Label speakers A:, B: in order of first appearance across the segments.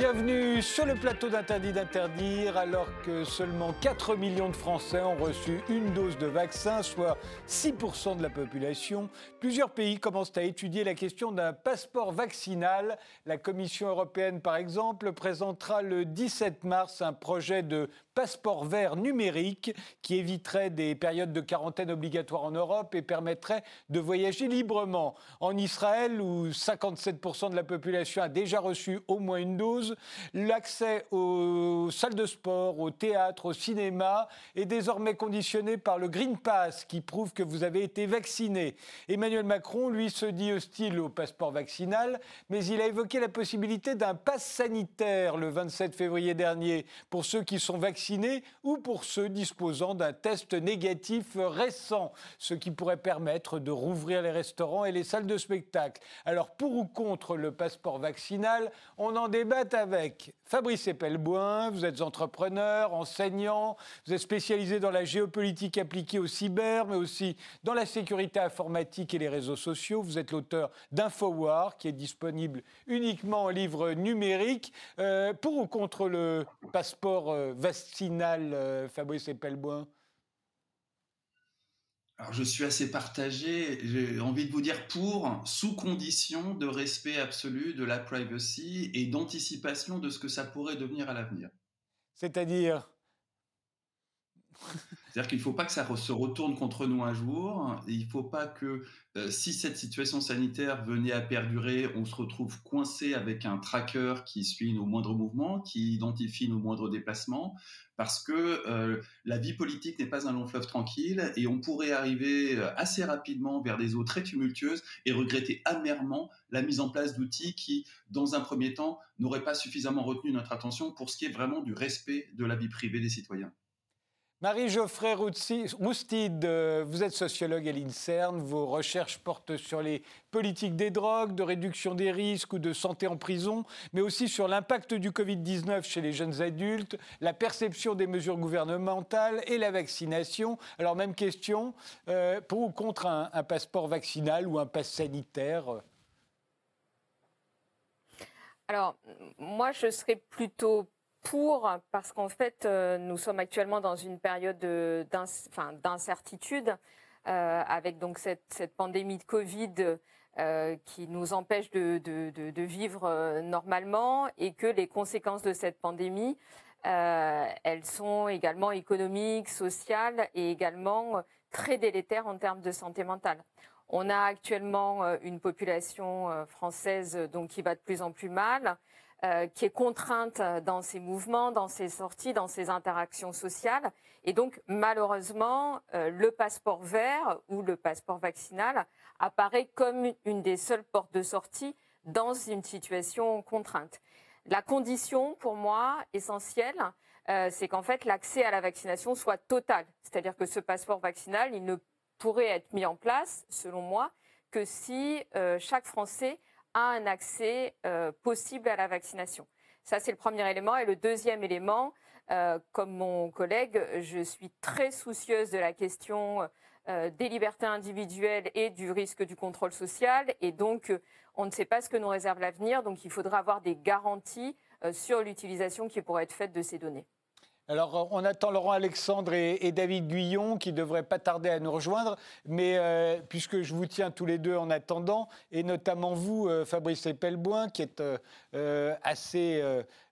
A: Bienvenue sur le plateau d'Interdit d'interdire, alors que seulement 4 millions de Français ont reçu une dose de vaccin, soit 6% de la population. Plusieurs pays commencent à étudier la question d'un passeport vaccinal. La Commission européenne, par exemple, présentera le 17 mars un projet de passeport vert numérique qui éviterait des périodes de quarantaine obligatoires en Europe et permettrait de voyager librement. En Israël, où 57% de la population a déjà reçu au moins une dose, l'accès aux salles de sport, au théâtre, au cinéma est désormais conditionné par le Green Pass qui prouve que vous avez été vacciné. Emmanuel Macron, lui, se dit hostile au passeport vaccinal, mais il a évoqué la possibilité d'un pass sanitaire le 27 février dernier pour ceux qui sont vaccinés ou pour ceux disposant d'un test négatif récent, ce qui pourrait permettre de rouvrir les restaurants et les salles de spectacle. Alors pour ou contre le passeport vaccinal, on en débat avec Fabrice Epelboin, vous êtes entrepreneur, enseignant, vous êtes spécialisé dans la géopolitique appliquée au cyber, mais aussi dans la sécurité informatique et les réseaux sociaux. Vous êtes l'auteur d'Infowar, qui est disponible uniquement en livre numérique. Euh, pour ou contre le passeport euh, vaccinal, euh, Fabrice Epelboin
B: alors je suis assez partagé. J'ai envie de vous dire pour, sous condition de respect absolu de la privacy et d'anticipation de ce que ça pourrait devenir à l'avenir.
A: C'est-à-dire
B: c'est-à-dire qu'il ne faut pas que ça se retourne contre nous un jour. il ne faut pas que, euh, si cette situation sanitaire venait à perdurer, on se retrouve coincé avec un tracker qui suit nos moindres mouvements, qui identifie nos moindres déplacements, parce que euh, la vie politique n'est pas un long fleuve tranquille et on pourrait arriver euh, assez rapidement vers des eaux très tumultueuses et regretter amèrement la mise en place d'outils qui, dans un premier temps, n'auraient pas suffisamment retenu notre attention pour ce qui est vraiment du respect de la vie privée des citoyens.
A: Marie-Geoffrey Roustide, euh, vous êtes sociologue à l'INSERN. Vos recherches portent sur les politiques des drogues, de réduction des risques ou de santé en prison, mais aussi sur l'impact du Covid-19 chez les jeunes adultes, la perception des mesures gouvernementales et la vaccination. Alors, même question, euh, pour ou contre un, un passeport vaccinal ou un pass sanitaire?
C: Alors, moi, je serais plutôt pour, parce qu'en fait, euh, nous sommes actuellement dans une période d'incertitude, euh, avec donc cette, pandémie de Covid euh, qui nous empêche de, vivre normalement et que les conséquences de cette pandémie, elles sont également économiques, sociales et également très délétères en termes de santé mentale. On a actuellement une population française donc qui va de plus en plus mal. Euh, qui est contrainte dans ses mouvements, dans ses sorties, dans ses interactions sociales. Et donc, malheureusement, euh, le passeport vert ou le passeport vaccinal apparaît comme une des seules portes de sortie dans une situation contrainte. La condition, pour moi, essentielle, euh, c'est qu'en fait, l'accès à la vaccination soit total. C'est-à-dire que ce passeport vaccinal, il ne pourrait être mis en place, selon moi, que si chaque Français a un accès euh, possible à la vaccination. Ça, c'est le premier élément. Et le deuxième élément, euh, comme mon collègue, je suis très soucieuse de la question euh, des libertés individuelles et du risque du contrôle social. Et donc, on ne sait pas ce que nous réserve l'avenir. Donc, il faudra avoir des garanties sur l'utilisation qui pourrait être faite de ces données.
A: Alors, on attend Laurent Alexandre et, David Guyon qui devraient pas tarder à nous rejoindre, mais euh, puisque je vous tiens tous les deux en attendant, et notamment vous, euh, Fabrice Epelboin, qui est euh, assez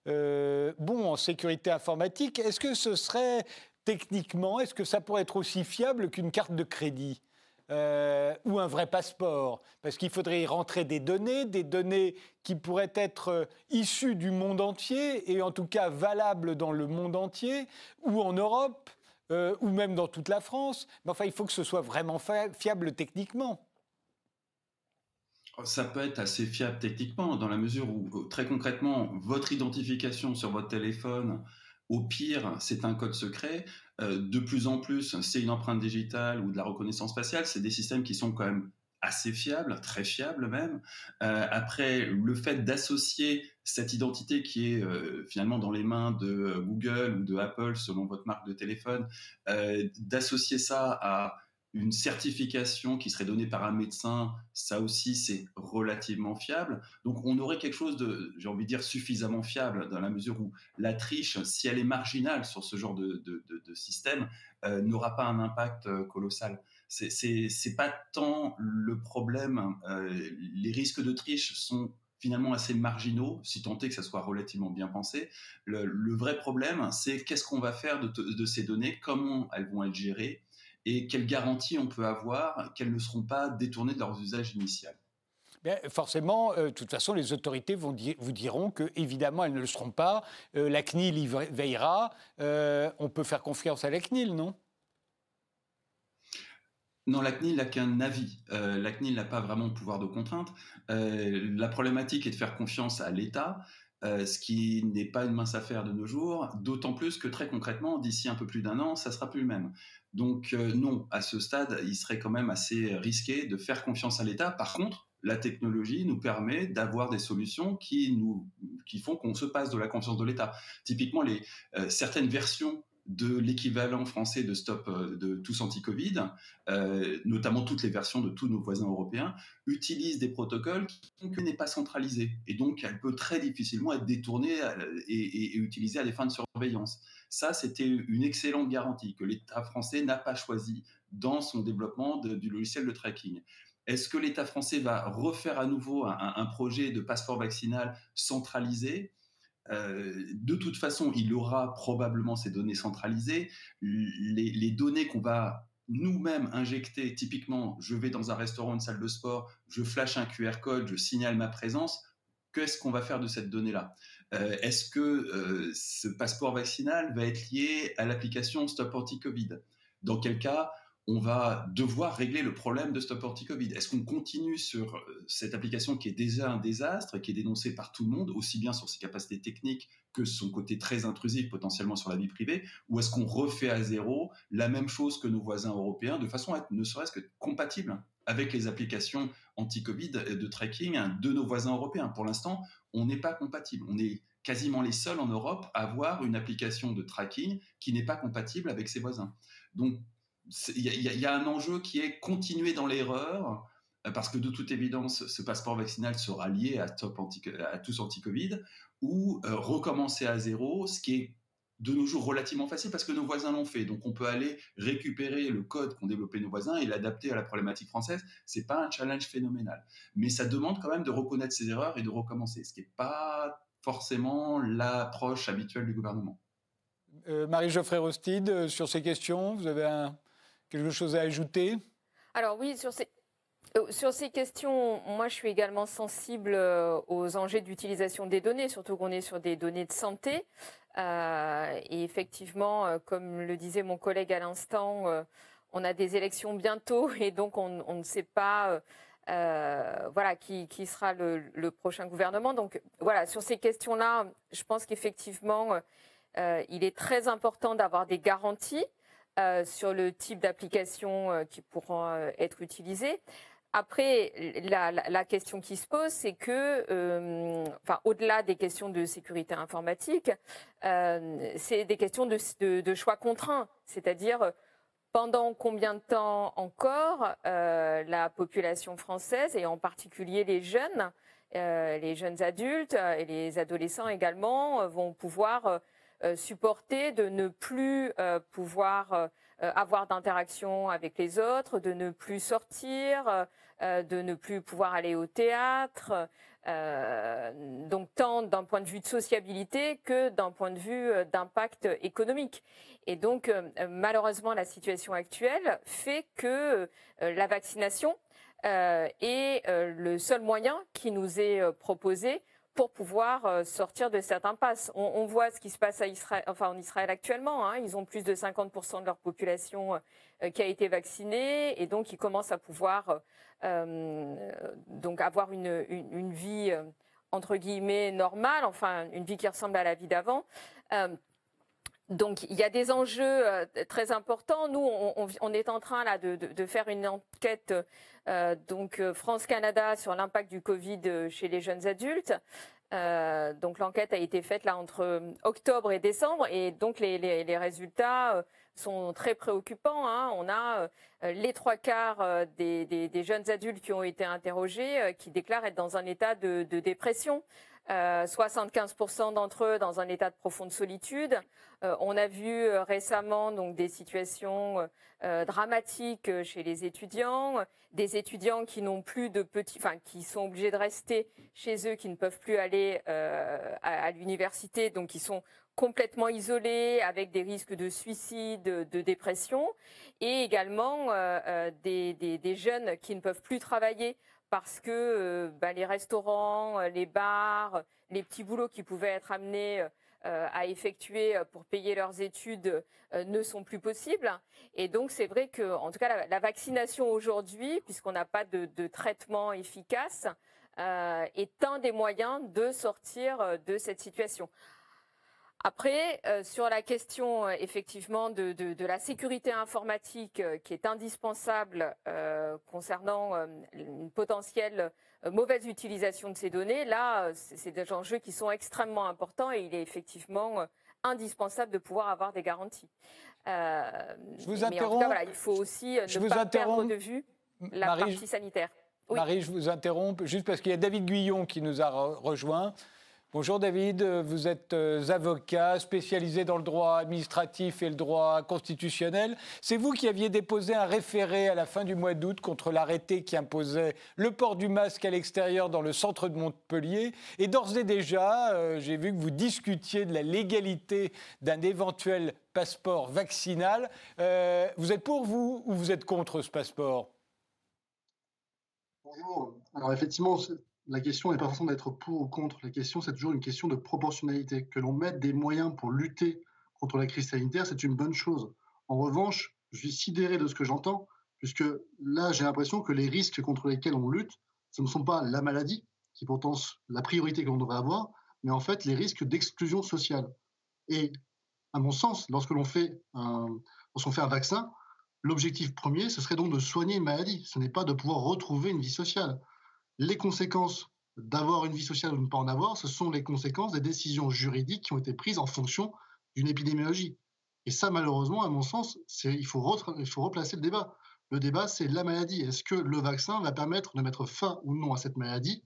A: bon en sécurité informatique, est-ce que ce serait techniquement, est-ce que ça pourrait être aussi fiable qu'une carte de crédit? Euh, ou un vrai passeport, parce qu'il faudrait y rentrer des données, des données qui pourraient être euh, issues du monde entier, et en tout cas valables dans le monde entier, ou en Europe, euh, ou même dans toute la France. Mais enfin, il faut que ce soit vraiment fiable techniquement.
B: Ça peut être assez fiable techniquement, dans la mesure où, très concrètement, votre identification sur votre téléphone, au pire, c'est un code secret. Euh, de plus en plus, c'est une empreinte digitale ou de la reconnaissance faciale. C'est des systèmes qui sont quand même assez fiables, très fiables même. Euh, après, le fait d'associer cette identité qui est euh, finalement dans les mains de Google ou de Apple, selon votre marque de téléphone, d'associer ça à une certification qui serait donnée par un médecin, ça aussi c'est relativement fiable. Donc on aurait quelque chose de, j'ai envie de dire, suffisamment fiable dans la mesure où la triche, si elle est marginale sur ce genre de, système, euh, n'aura pas un impact euh, colossal. C'est pas tant le problème, euh, les risques de triche sont finalement assez marginaux, si tant est que ça soit relativement bien pensé. Le, vrai problème, c'est qu'est-ce qu'on va faire de, de, ces données, comment elles vont être gérées, et quelles garanties on peut avoir qu'elles ne seront pas détournées de leur usage initial
A: forcément, euh, de toute façon, les autorités vont vous diront que, évidemment, elles ne le seront pas. Euh, la CNIL y veillera. Euh, on peut faire confiance à la CNIL, non?
B: Non, la CNIL n'a qu'un avis. la CNIL n'a pas vraiment de pouvoir de contrainte. la problématique est de faire confiance à l'État. Euh, ce qui n'est pas une mince affaire de nos jours, d'autant plus que très concrètement, d'ici un peu plus d'un an, ça sera plus le même. Donc euh, non, à ce stade, il serait quand même assez risqué de faire confiance à l'État. Par contre, la technologie nous permet d'avoir des solutions qui nous qui font qu'on se passe de la confiance de l'État. Typiquement, les euh, certaines versions de l'équivalent français de Stop euh, de tous anti-Covid, euh, notamment toutes les versions de tous nos voisins européens, utilisent des protocoles qui n'est pas centralisé. Et donc, elle peut très difficilement être détournée euh, et, utilisée à des fins de surveillance. Ça, c'était une excellente garantie que l'État français n'a pas choisi dans son développement du logiciel de tracking. Est-ce que l'État français va refaire à nouveau un projet de passeport vaccinal centralisé? Euh, de toute façon, il aura probablement ces données centralisées. Les, données qu'on va nous-mêmes injecter, typiquement, je vais dans un restaurant, une salle de sport, je flash un QR code, je signale ma présence. Qu'est-ce qu'on va faire de cette donnée-là? Euh, Est-ce que euh, ce passeport vaccinal va être lié à l'application Stop Anti-Covid? Dans quel cas, on va devoir régler le problème de Stop Anti-Covid. Est-ce qu'on continue sur euh, cette application qui est déjà un désastre, qui est dénoncée par tout le monde, aussi bien sur ses capacités techniques que son côté très intrusif potentiellement sur la vie privée, ou est-ce qu'on refait à zéro la même chose que nos voisins européens, de façon à être ne serait-ce que compatible avec les applications anti-Covid de tracking de nos voisins européens? Pour l'instant, on n'est pas compatible. On est quasiment les seuls en Europe à avoir une application de tracking qui n'est pas compatible avec ses voisins. Donc, il y, a un enjeu qui est continuer dans l'erreur, euh, parce que de toute évidence, ce passeport vaccinal sera lié à, tous anti-Covid, ou euh, recommencer à zéro, ce qui est de nos jours relativement facile parce que nos voisins l'ont fait. Donc on peut aller récupérer le code qu'ont développé nos voisins et l'adapter à la problématique française. C'est pas un challenge phénoménal, mais ça demande quand même de reconnaître ses erreurs et de recommencer, ce qui n'est pas forcément l'approche habituelle du gouvernement.
A: Euh, Marie-Geoffrey Rostide, sur ces questions, vous avez un, Quelque chose à ajouter?
C: Alors oui, sur ces, euh, sur ces questions, moi je suis également sensible euh, aux enjeux d'utilisation des données, surtout qu'on est sur des données de santé. Euh, et effectivement, comme le disait mon collègue à l'instant, on a des élections bientôt et donc on, ne sait pas qui, sera le, le, prochain gouvernement. Donc voilà, sur ces questions-là, je pense qu'effectivement, il est très important d'avoir des garanties. Euh, sur le type d'application euh, qui pourront euh, être utilisées. Après, la, question qui se pose, c'est que, enfin, au-delà des questions de sécurité informatique, c'est des questions de, choix contraints, c'est-à-dire pendant combien de temps encore la population française, et en particulier les jeunes, les jeunes adultes et les adolescents également, vont pouvoir supporter de ne plus euh, pouvoir euh, avoir d'interaction avec les autres, de ne plus sortir, de ne plus pouvoir aller au théâtre. donc tant d'un point de vue de sociabilité que d'un point de vue d'impact économique. Et donc malheureusement la situation actuelle fait que la vaccination est le seul moyen qui nous est proposé pour pouvoir euh, sortir de cette impasse. On, voit ce qui se passe à Israël, enfin en Israël actuellement. Hein. ils ont plus de 50% de leur population euh, qui a été vaccinée et donc ils commencent à pouvoir euh, donc avoir une vie entre guillemets normale, enfin une vie qui ressemble à la vie d'avant. Donc il y a des enjeux euh, très importants. Nous, on, est en train de, faire une enquête euh, donc euh, France-Canada sur l'impact du Covid chez les jeunes adultes. donc l'enquête a été faite là entre octobre et décembre et donc les, résultats sont très préoccupants. Hein. On a les trois quarts des, jeunes adultes qui ont été interrogés qui déclarent être dans un état de dépression. 75% euh, d'entre eux dans un état de profonde solitude. Euh, on a vu euh, récemment donc des situations dramatiques chez les étudiants, des étudiants qui n'ont plus de petits, enfin qui sont obligés de rester chez eux, qui ne peuvent plus aller à, l'université, donc qui sont complètement isolés, avec des risques de suicide, de dépression, et également des, des, jeunes qui ne peuvent plus travailler parce que euh, bah, les restaurants, euh, les bars, les petits boulots qui pouvaient être amenés euh, à effectuer pour payer leurs études ne sont plus possibles. Et donc c'est vrai que, en tout cas, la, vaccination aujourd'hui, puisqu'on n'a pas de, de, traitement efficace, est un des moyens de sortir de cette situation. Après, euh, sur la question euh, effectivement de, la sécurité informatique euh, qui est indispensable concernant une potentielle mauvaise utilisation de ces données, là, c'est des enjeux qui sont extrêmement importants et il est effectivement indispensable de pouvoir avoir des garanties.
A: je vous interromps.
C: il faut aussi ne pas perdre de vue la partie sanitaire.
A: Marie, je vous interromps juste parce qu'il y a David Guyon qui nous a rejoint. Bonjour David, vous êtes euh, avocat spécialisé dans le droit administratif et le droit constitutionnel. C'est vous qui aviez déposé un référé à la fin du mois d'août contre l'arrêté qui imposait le port du masque à l'extérieur dans le centre de Montpellier. Et d'ores et déjà, euh, j'ai vu que vous discutiez de la légalité d'un éventuel passeport vaccinal. Euh, vous êtes pour vous ou vous êtes contre ce passeport?
D: Bonjour. Alors effectivement, la question n'est pas forcément d'être pour ou contre. La question, c'est toujours une question de proportionnalité. Que l'on mette des moyens pour lutter contre la crise sanitaire, c'est une bonne chose. En revanche, je suis sidéré de ce que j'entends, puisque là, j'ai l'impression que les risques contre lesquels on lutte, ce ne sont pas la maladie, qui est pourtant la priorité que l'on devrait avoir, mais en fait les risques d'exclusion sociale. Et à mon sens, lorsque l'on fait un, lorsqu'on fait un vaccin, l'objectif premier, ce serait donc de soigner une maladie. Ce n'est pas de pouvoir retrouver une vie sociale les conséquences d'avoir une vie sociale ou de ne pas en avoir, ce sont les conséquences des décisions juridiques qui ont été prises en fonction d'une épidémiologie. Et ça, malheureusement, à mon sens, il faut, il faut replacer le débat. Le débat, c'est la maladie. Est-ce que le vaccin va permettre de mettre fin ou non à cette maladie?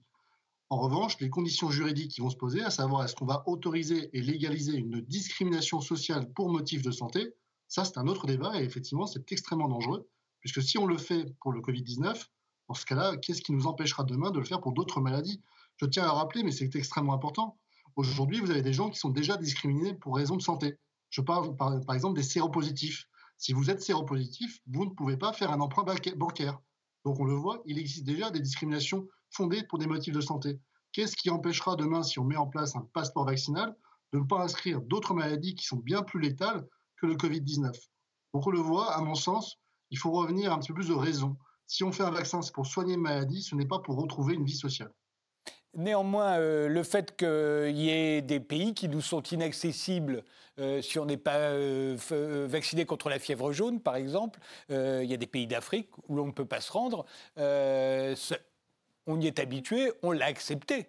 D: En revanche, les conditions juridiques qui vont se poser, à savoir est-ce qu'on va autoriser et légaliser une discrimination sociale pour motif de santé, ça, c'est un autre débat et effectivement, c'est extrêmement dangereux, puisque si on le fait pour le Covid-19, dans ce cas-là, qu'est-ce qui nous empêchera demain de le faire pour d'autres maladies? Je tiens à rappeler, mais c'est extrêmement important. Aujourd'hui, vous avez des gens qui sont déjà discriminés pour raison de santé. Je parle par, exemple des séropositifs. Si vous êtes séropositif, vous ne pouvez pas faire un emprunt bancaire. Donc on le voit, il existe déjà des discriminations fondées pour des motifs de santé. Qu'est-ce qui empêchera demain, si on met en place un passeport vaccinal, de ne pas inscrire d'autres maladies qui sont bien plus létales que le Covid-19 Donc on le voit, à mon sens, il faut revenir un petit peu plus de raison si on fait un vaccin, c'est pour soigner une maladie, ce n'est pas pour retrouver une vie sociale.
A: Néanmoins, euh, le fait qu'il y ait des pays qui nous sont inaccessibles euh, si on n'est pas euh, vacciné contre la fièvre jaune, par exemple, il y a des pays d'Afrique où l'on ne peut pas se rendre, on y est habitué, on l'a accepté.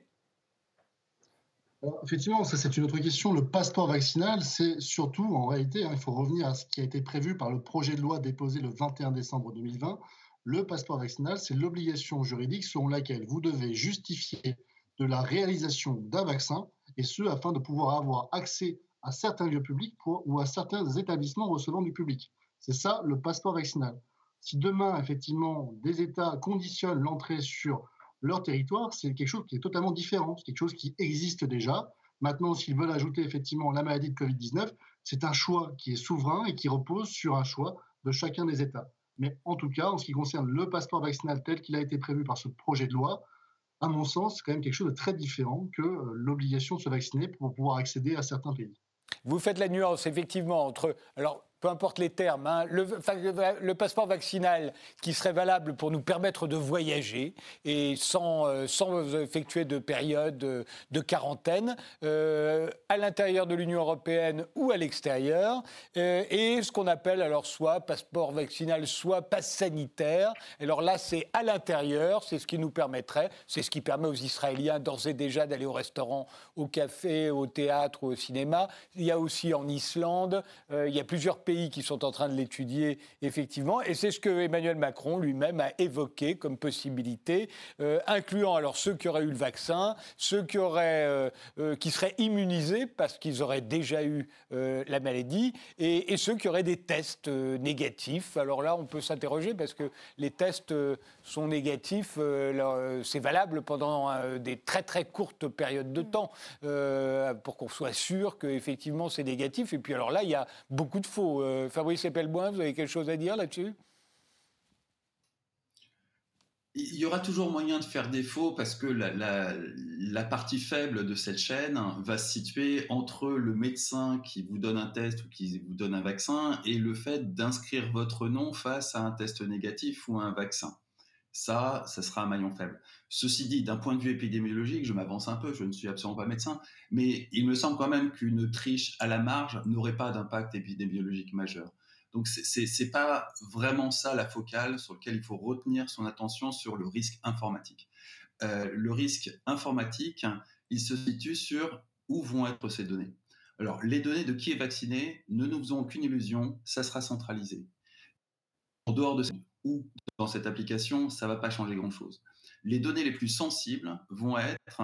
D: effectivement, ça c'est une autre question. Le passeport vaccinal, c'est surtout, en réalité, hein, il faut revenir à ce qui a été prévu par le projet de loi déposé le 21 décembre 2020 le passeport vaccinal, c'est l'obligation juridique selon laquelle vous devez justifier de la réalisation d'un vaccin, et ce, afin de pouvoir avoir accès à certains lieux publics ou à certains établissements recevant du public. C'est ça le passeport vaccinal. Si demain, effectivement, des États conditionnent l'entrée sur leur territoire, c'est quelque chose qui est totalement différent, c'est quelque chose qui existe déjà. Maintenant, s'ils veulent ajouter effectivement la maladie de Covid-19, c'est un choix qui est souverain et qui repose sur un choix de chacun des États. Mais en tout cas, en ce qui concerne le passeport vaccinal tel qu'il a été prévu par ce projet de loi, à mon sens, c'est quand même quelque chose de très différent que euh, l'obligation de se vacciner pour pouvoir accéder à certains pays.
A: Vous faites la nuance, effectivement, entre. Alors, peu importe les termes, hein, le, passeport vaccinal qui serait valable pour nous permettre de voyager et sans, euh, sans effectuer de période de, quarantaine euh, à l'intérieur de l'Union européenne ou à l'extérieur, euh, et ce qu'on appelle alors soit passeport vaccinal, soit passe sanitaire. Alors là, c'est à l'intérieur, c'est ce qui nous permettrait, c'est ce qui permet aux Israéliens d'ores et déjà d'aller au restaurant, au café, au théâtre au cinéma. Il y a aussi en Islande, il y a plusieurs pays qui sont en train de l'étudier, effectivement. Et c'est ce que Emmanuel Macron lui-même a évoqué comme possibilité, euh, incluant alors ceux qui auraient eu le vaccin, ceux qui, auraient, euh, euh, qui seraient immunisés parce qu'ils auraient déjà eu la maladie, et, ceux qui auraient des tests négatifs. Alors là, on peut s'interroger parce que les tests sont négatifs, c'est valable pendant des très très courtes périodes de temps pour qu'on soit sûr qu'effectivement c'est négatif. Et puis alors là, il y a beaucoup de faux. Euh, Fabrice Epelboin, vous avez quelque chose à dire là-dessus?
B: Il y aura toujours moyen de faire défaut parce que la, partie faible de cette chaîne va se situer entre le médecin qui vous donne un test ou qui vous donne un vaccin et le fait d'inscrire votre nom face à un test négatif ou à un vaccin. Ça, ça sera un maillon faible. Ceci dit, d'un point de vue épidémiologique, je m'avance un peu, je ne suis absolument pas médecin, mais il me semble quand même qu'une triche à la marge n'aurait pas d'impact épidémiologique majeur. Donc c'est pas vraiment ça la focale sur laquelle il faut retenir son attention sur le risque informatique. Euh, le risque informatique, il se situe sur où vont être ces données. Alors les données de qui est vacciné, ne nous faisons aucune illusion, ça sera centralisé. En dehors de ou dans cette application, ça ne va pas changer grand-chose les données les plus sensibles vont être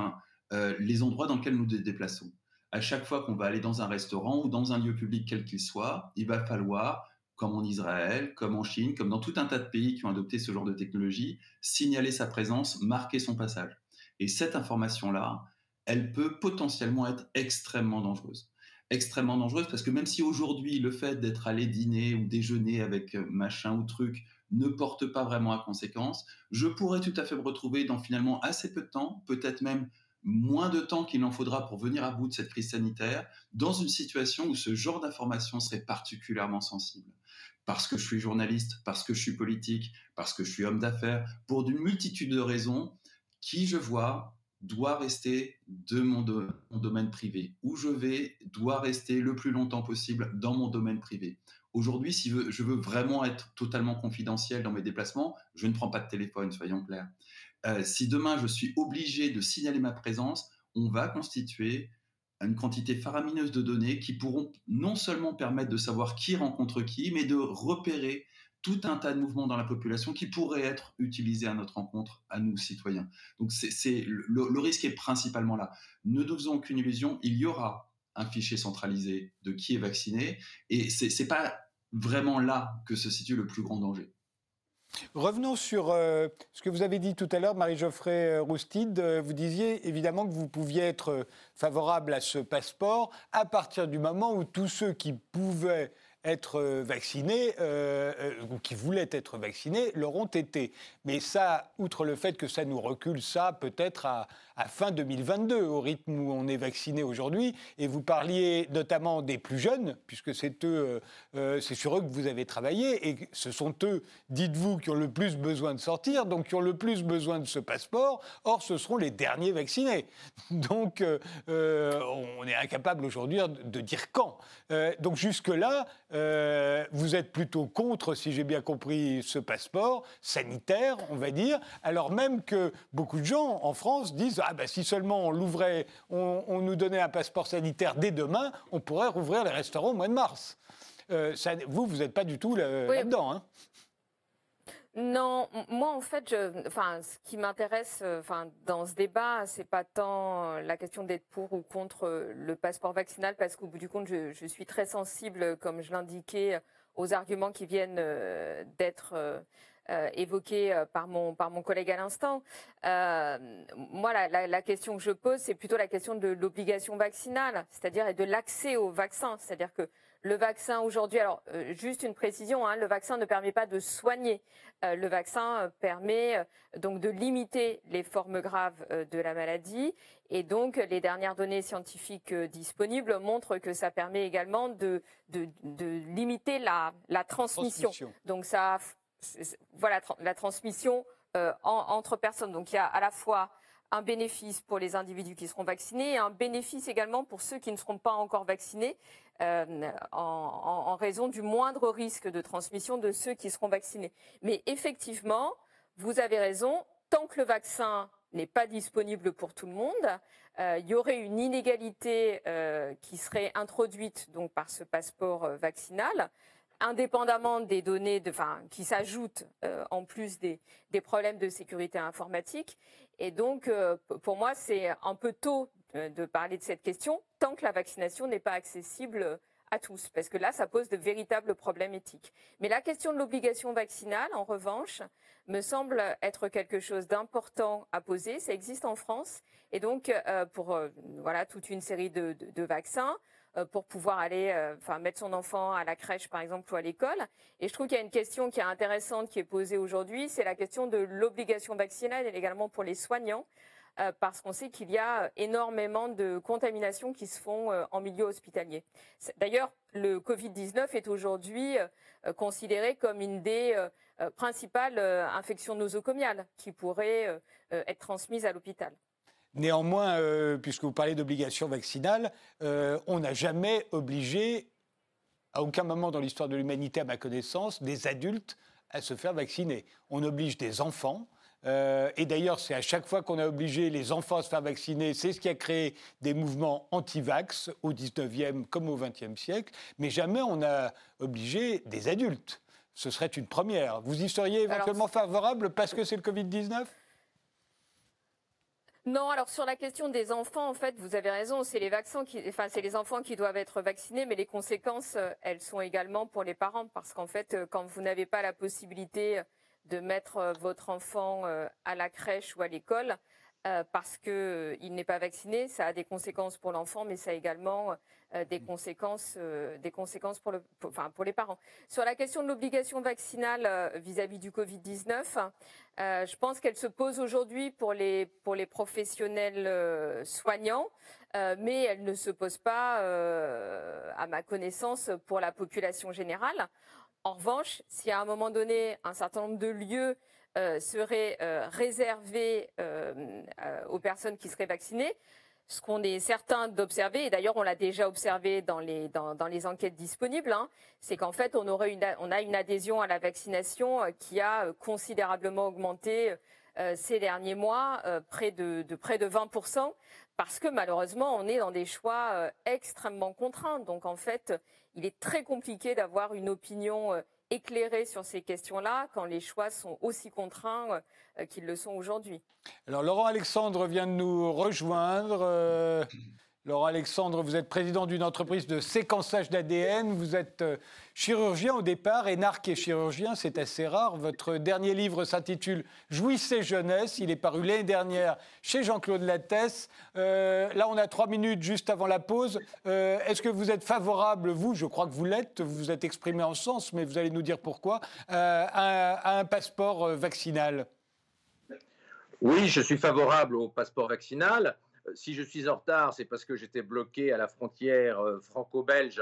B: euh, les endroits dans lesquels nous nous déplaçons. À chaque fois qu'on va aller dans un restaurant ou dans un lieu public quel qu'il soit, il va falloir, comme en Israël, comme en Chine, comme dans tout un tas de pays qui ont adopté ce genre de technologie, signaler sa présence, marquer son passage. Et cette information-là, elle peut potentiellement être extrêmement dangereuse extrêmement dangereuse parce que même si aujourd'hui le fait d'être allé dîner ou déjeuner avec machin ou truc ne porte pas vraiment à conséquence, je pourrais tout à fait me retrouver dans finalement assez peu de temps, peut-être même moins de temps qu'il en faudra pour venir à bout de cette crise sanitaire, dans une situation où ce genre d'information serait particulièrement sensible. Parce que je suis journaliste, parce que je suis politique, parce que je suis homme d'affaires, pour d'une multitude de raisons qui, je vois, doit rester de mon, domaine privé. Où je vais doit rester le plus longtemps possible dans mon domaine privé. Aujourd'hui, si je veux vraiment être totalement confidentiel dans mes déplacements, je ne prends pas de téléphone, soyons clairs. Euh, si demain je suis obligé de signaler ma présence, on va constituer une quantité faramineuse de données qui pourront non seulement permettre de savoir qui rencontre qui, mais de repérer tout un tas de mouvements dans la population qui pourraient être utilisés à notre rencontre, à nous citoyens. Donc c'est le, risque est principalement là. Ne nous faisons aucune illusion, il y aura un fichier centralisé de qui est vacciné. Et ce n'est pas vraiment là que se situe le plus grand danger.
A: Revenons sur euh, ce que vous avez dit tout à l'heure, Marie-Geoffrey euh, Roustide. Euh, vous disiez évidemment que vous pouviez être favorable à ce passeport à partir du moment où tous ceux qui pouvaient être vaccinés ou qui voulaient être vaccinés l'auront été. Mais ça, outre le fait que ça nous recule ça peut-être à, fin 2022, au rythme où on est vacciné aujourd'hui. Et vous parliez notamment des plus jeunes, puisque c'est eux, euh, euh, c'est sur eux que vous avez travaillé, et ce sont eux, dites-vous, qui ont le plus besoin de sortir, donc qui ont le plus besoin de ce passeport. Or, ce seront les derniers vaccinés. Donc, euh, on est incapable aujourd'hui de dire quand. donc jusque-là, vous êtes plutôt contre, si j'ai bien compris, ce passeport sanitaire, on va dire, alors même que beaucoup de gens en France disent ah ben, si seulement on l'ouvrait, on, nous donnait un passeport sanitaire dès demain, on pourrait rouvrir les restaurants au mois de mars. Euh, vous, vous n'êtes pas du tout là-dedans. Hein
C: non, moi en fait, ce qui m'intéresse, euh, dans ce débat, c'est pas tant la question d'être pour ou contre le passeport vaccinal, parce qu'au bout du compte, je, suis très sensible, comme je l'indiquais, aux arguments qui viennent euh, d'être euh, évoqué euh, par mon par mon collègue à l'instant. Euh, moi, la, question que je pose, c'est plutôt la question de l'obligation vaccinale, c'est-à-dire de l'accès au vaccin, c'est-à-dire que Le vaccin aujourd'hui, alors euh, juste une précision, hein, le vaccin ne permet pas de soigner. Euh, le vaccin permet donc de limiter les formes graves de la maladie. Et donc, les dernières données scientifiques disponibles montrent que ça permet également de, de, limiter la, la transmission. Donc, ça, voilà, la transmission entre personnes. Donc, il y a à la fois un bénéfice pour les individus qui seront vaccinés et un bénéfice également pour ceux qui ne seront pas encore vaccinés euh, en, raison du moindre risque de transmission de ceux qui seront vaccinés. Mais effectivement, vous avez raison, tant que le vaccin n'est pas disponible pour tout le monde, euh, il y aurait une inégalité euh, qui serait introduite donc par ce passeport vaccinal indépendamment des données qui s'ajoutent en plus des, problèmes de sécurité informatique. Et donc, pour moi, c'est un peu tôt de parler de cette question tant que la vaccination n'est pas accessible à tous, parce que là, ça pose de véritables problèmes éthiques. Mais la question de l'obligation vaccinale, en revanche, me semble être quelque chose d'important à poser. Ça existe en France, et donc euh, pour voilà toute une série de, vaccins, euh, pour pouvoir aller, euh, enfin mettre son enfant à la crèche par exemple ou à l'école. Et je trouve qu'il y a une question qui est intéressante qui est posée aujourd'hui, c'est la question de l'obligation vaccinale et également pour les soignants. Euh, parce qu'on sait qu'il y a énormément de contaminations qui se font en milieu hospitalier. D'ailleurs, le Covid-19 est aujourd'hui considéré comme une des principales infections nosocomiales qui pourraient être transmises à l'hôpital.
A: Néanmoins, euh, puisque vous parlez d'obligation vaccinale, euh, on n'a jamais obligé, à aucun moment dans l'histoire de l'humanité, à ma connaissance, des adultes à se faire vacciner. On oblige des enfants. Euh, et d'ailleurs, c'est à chaque fois qu'on a obligé les enfants à se faire vacciner, c'est ce qui a créé des mouvements anti-vax au 19e comme au 20e siècle. Mais jamais on n'a obligé des adultes. Ce serait une première. Vous y seriez éventuellement favorable parce que c'est le Covid-19
C: non, alors sur la question des enfants, en fait, vous avez raison, c'est les vaccins qui, enfin, c'est les enfants qui doivent être vaccinés, mais les conséquences, euh, elles sont également pour les parents, parce qu'en fait, euh, quand vous n'avez pas la possibilité de mettre euh, votre enfant à la crèche ou à l'école, parce qu'il n'est pas vacciné, ça a des conséquences pour l'enfant, mais ça a également des conséquences, des conséquences pour, le, enfin, pour les parents. Sur la question de l'obligation vaccinale vis-à-vis du Covid-19, euh, je pense qu'elle se pose aujourd'hui pour les, pour les professionnels euh, soignants, euh, mais elle ne se pose pas, à ma connaissance, pour la population générale. En revanche, si à un moment donné, un certain nombre de lieux seraient réservés aux personnes qui seraient vaccinées, ce qu'on est certain d'observer, et d'ailleurs on l'a déjà observé dans les, enquêtes disponibles, hein, c'est qu'en fait on, une, a une adhésion à la vaccination euh, qui a euh, considérablement augmenté euh, ces derniers mois, de, près de 20%, parce que malheureusement on est dans des choix extrêmement contraints. Donc en fait, il est très compliqué d'avoir une opinion éclairé sur ces questions-là quand les choix sont aussi contraints euh, qu'ils le sont aujourd'hui.
A: Alors Laurent Alexandre vient de nous rejoindre. Laurent Alexandre, vous êtes président d'une entreprise de séquençage d'ADN. Vous êtes euh, chirurgien au départ, énarque et chirurgien, c'est assez rare. Votre dernier livre s'intitule Jouissez jeunesse. Il est paru l'année dernière chez Jean-Claude Lattès. Euh, là, on a trois minutes juste avant la pause. Euh, est-ce que vous êtes favorable, vous, je crois que vous l'êtes, vous vous êtes exprimé en sens, mais vous allez nous dire pourquoi, à un passeport vaccinal?
E: Oui, je suis favorable au passeport vaccinal. Euh, si je suis en retard, c'est parce que j'étais bloqué à la frontière euh, franco-belge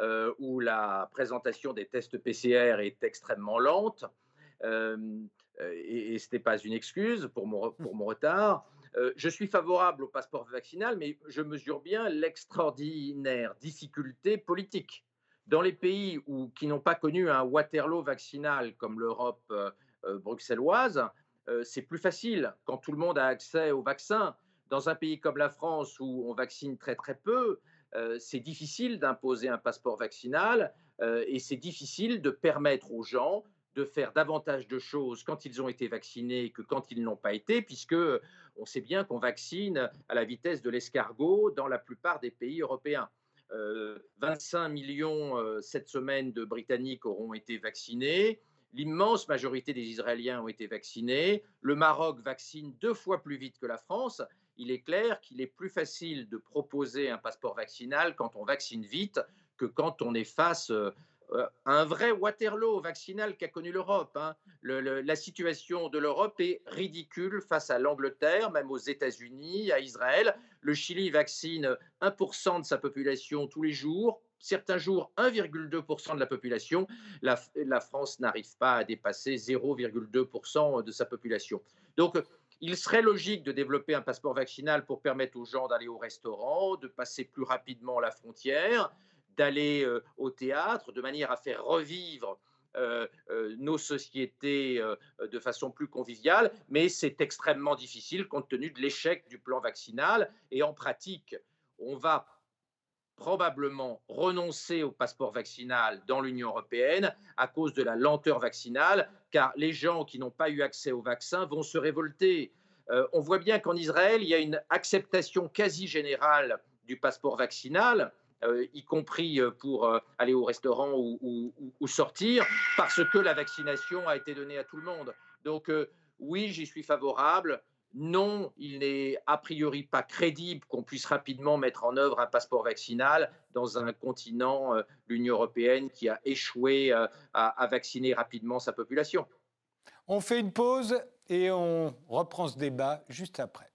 E: euh, où la présentation des tests PCR est extrêmement lente. et, ce n'est pas une excuse pour mon, pour mon retard. je suis favorable au passeport vaccinal, mais je mesure bien l'extraordinaire difficulté politique. Dans les pays où, qui n'ont pas connu un Waterloo vaccinal comme l'Europe bruxelloise, c'est plus facile quand tout le monde a accès au vaccin dans un pays comme la France où on vaccine très très peu, euh, c'est difficile d'imposer un passeport vaccinal euh, et c'est difficile de permettre aux gens de faire davantage de choses quand ils ont été vaccinés que quand ils n'ont pas été, puisque on sait bien qu'on vaccine à la vitesse de l'escargot dans la plupart des pays européens. 25 euh, millions cette semaine de Britanniques auront été vaccinés. L'immense majorité des Israéliens ont été vaccinés. Le Maroc vaccine deux fois plus vite que la France il est clair qu'il est plus facile de proposer un passeport vaccinal quand on vaccine vite que quand on est face euh, un vrai Waterloo vaccinal qu'a connu l'Europe. Hein. la situation de l'Europe est ridicule face à l'Angleterre, même aux États-Unis, à Israël. Le Chili vaccine 1% de sa population tous les jours. Certains jours, 1,2% de la population. La, la France n'arrive pas à dépasser 0,2% de sa population. Donc, il serait logique de développer un passeport vaccinal pour permettre aux gens d'aller au restaurant, de passer plus rapidement la frontière, d'aller euh, au théâtre, de manière à faire revivre euh, euh, nos sociétés de façon plus conviviale, mais c'est extrêmement difficile compte tenu de l'échec du plan vaccinal. Et en pratique, on va probablement renoncer au passeport vaccinal dans l'Union européenne à cause de la lenteur vaccinale, car les gens qui n'ont pas eu accès au vaccin vont se révolter. on voit bien qu'en Israël, il y a une acceptation quasi générale du passeport vaccinal. Euh, y compris euh, pour euh, aller au restaurant ou, sortir, parce que la vaccination a été donnée à tout le monde. Donc oui, j'y suis favorable. Non, il n'est a priori pas crédible qu'on puisse rapidement mettre en œuvre un passeport vaccinal dans un continent, l'Union européenne, qui a échoué à vacciner rapidement sa population.
A: On fait une pause et on reprend ce débat juste après.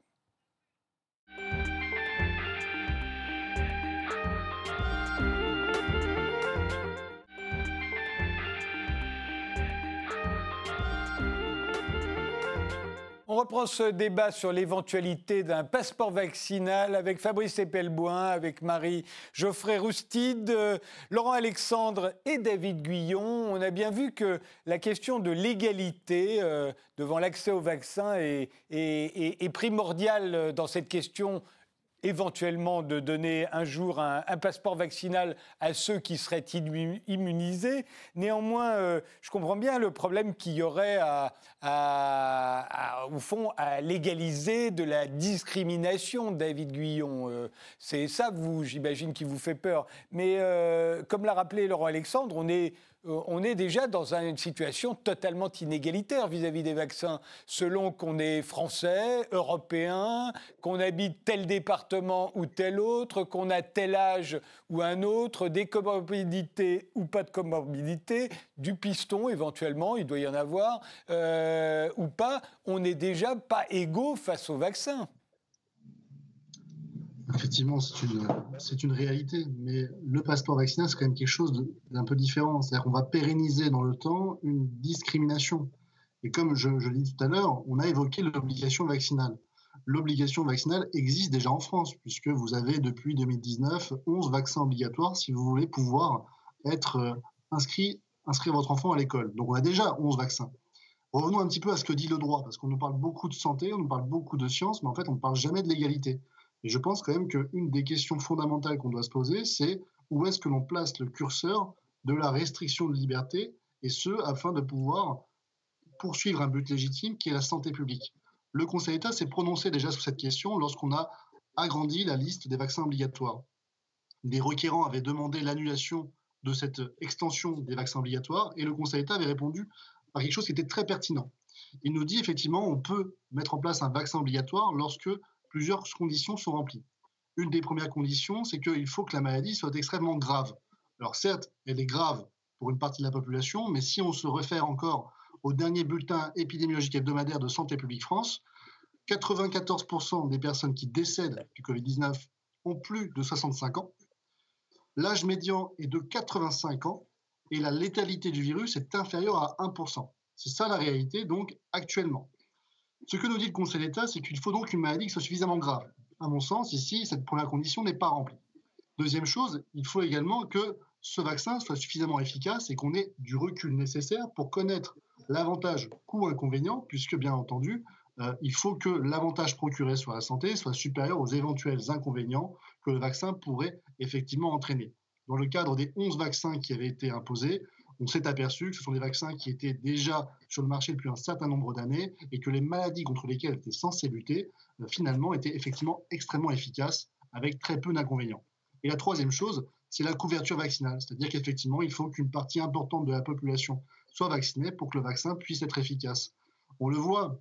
A: On reprend ce débat sur l'éventualité d'un passeport vaccinal avec Fabrice Epelboin, avec Marie Geoffrey Roustide, euh, Laurent Alexandre et David Guyon. On a bien vu que la question de l'égalité euh, devant l'accès au vaccin est, primordiale dans cette question éventuellement de donner un jour un, passeport vaccinal à ceux qui seraient immunisés. Néanmoins, euh, je comprends bien le problème qu'il y aurait à, au fond, à légaliser de la discrimination, David Guyon. Euh, c'est ça, vous, j'imagine, qui vous fait peur. Mais euh, comme l'a rappelé Laurent Alexandre, on est on est déjà dans une situation totalement inégalitaire vis-à-vis des vaccins, selon qu'on est français, européen, qu'on habite tel département ou tel autre, qu'on a tel âge ou un autre, des comorbidités ou pas de comorbidité, du piston éventuellement, il doit y en avoir, euh, ou pas, on n'est déjà pas égaux face aux vaccins.
D: Effectivement, c'est une, c'est une réalité, mais le passeport vaccinal, c'est quand même quelque chose d'un peu différent. C'est-à-dire qu'on va pérenniser dans le temps une discrimination. Et comme je, l'ai dit tout à l'heure, on a évoqué l'obligation vaccinale. L'obligation vaccinale existe déjà en France, puisque vous avez depuis 2019 11 vaccins obligatoires si vous voulez pouvoir être euh, inscrit, inscrire votre enfant à l'école. Donc on a déjà 11 vaccins. Revenons un petit peu à ce que dit le droit, parce qu'on nous parle beaucoup de santé, on nous parle beaucoup de science, mais en fait on ne parle jamais de l'égalité. Et je pense quand même qu'une des questions fondamentales qu'on doit se poser, c'est où est-ce que l'on place le curseur de la restriction de liberté, et ce, afin de pouvoir poursuivre un but légitime qui est la santé publique. Le Conseil d'État s'est prononcé déjà sur cette question lorsqu'on a agrandi la liste des vaccins obligatoires. Les requérants avaient demandé l'annulation de cette extension des vaccins obligatoires et le Conseil d'État avait répondu par quelque chose qui était très pertinent. Il nous dit effectivement on peut mettre en place un vaccin obligatoire lorsque plusieurs conditions sont remplies. Une des premières conditions, c'est qu'il faut que la maladie soit extrêmement grave. Alors certes, elle est grave pour une partie de la population, mais si on se réfère encore au dernier bulletin épidémiologique hebdomadaire de Santé publique France, 94% des personnes qui décèdent du Covid-19 ont plus de 65 ans. L'âge médian est de 85 ans et la létalité du virus est inférieure à 1%. C'est ça la réalité donc actuellement. Ce que nous dit le Conseil d'État, c'est qu'il faut donc une maladie qui soit suffisamment grave. À mon sens, ici, cette première condition n'est pas remplie. Deuxième chose, il faut également que ce vaccin soit suffisamment efficace et qu'on ait du recul nécessaire pour connaître l'avantage coût-inconvénient, puisque bien entendu, euh, il faut que l'avantage procuré sur la santé soit supérieur aux éventuels inconvénients que le vaccin pourrait effectivement entraîner. Dans le cadre des 11 vaccins qui avaient été imposés, on s'est aperçu que ce sont des vaccins qui étaient déjà sur le marché depuis un certain nombre d'années et que les maladies contre lesquelles étaient censés lutter, euh, finalement, étaient effectivement extrêmement efficaces avec très peu d'inconvénients. Et la troisième chose, c'est la couverture vaccinale, c'est-à-dire qu'effectivement, il faut qu'une partie importante de la population soit vaccinée pour que le vaccin puisse être efficace. On le voit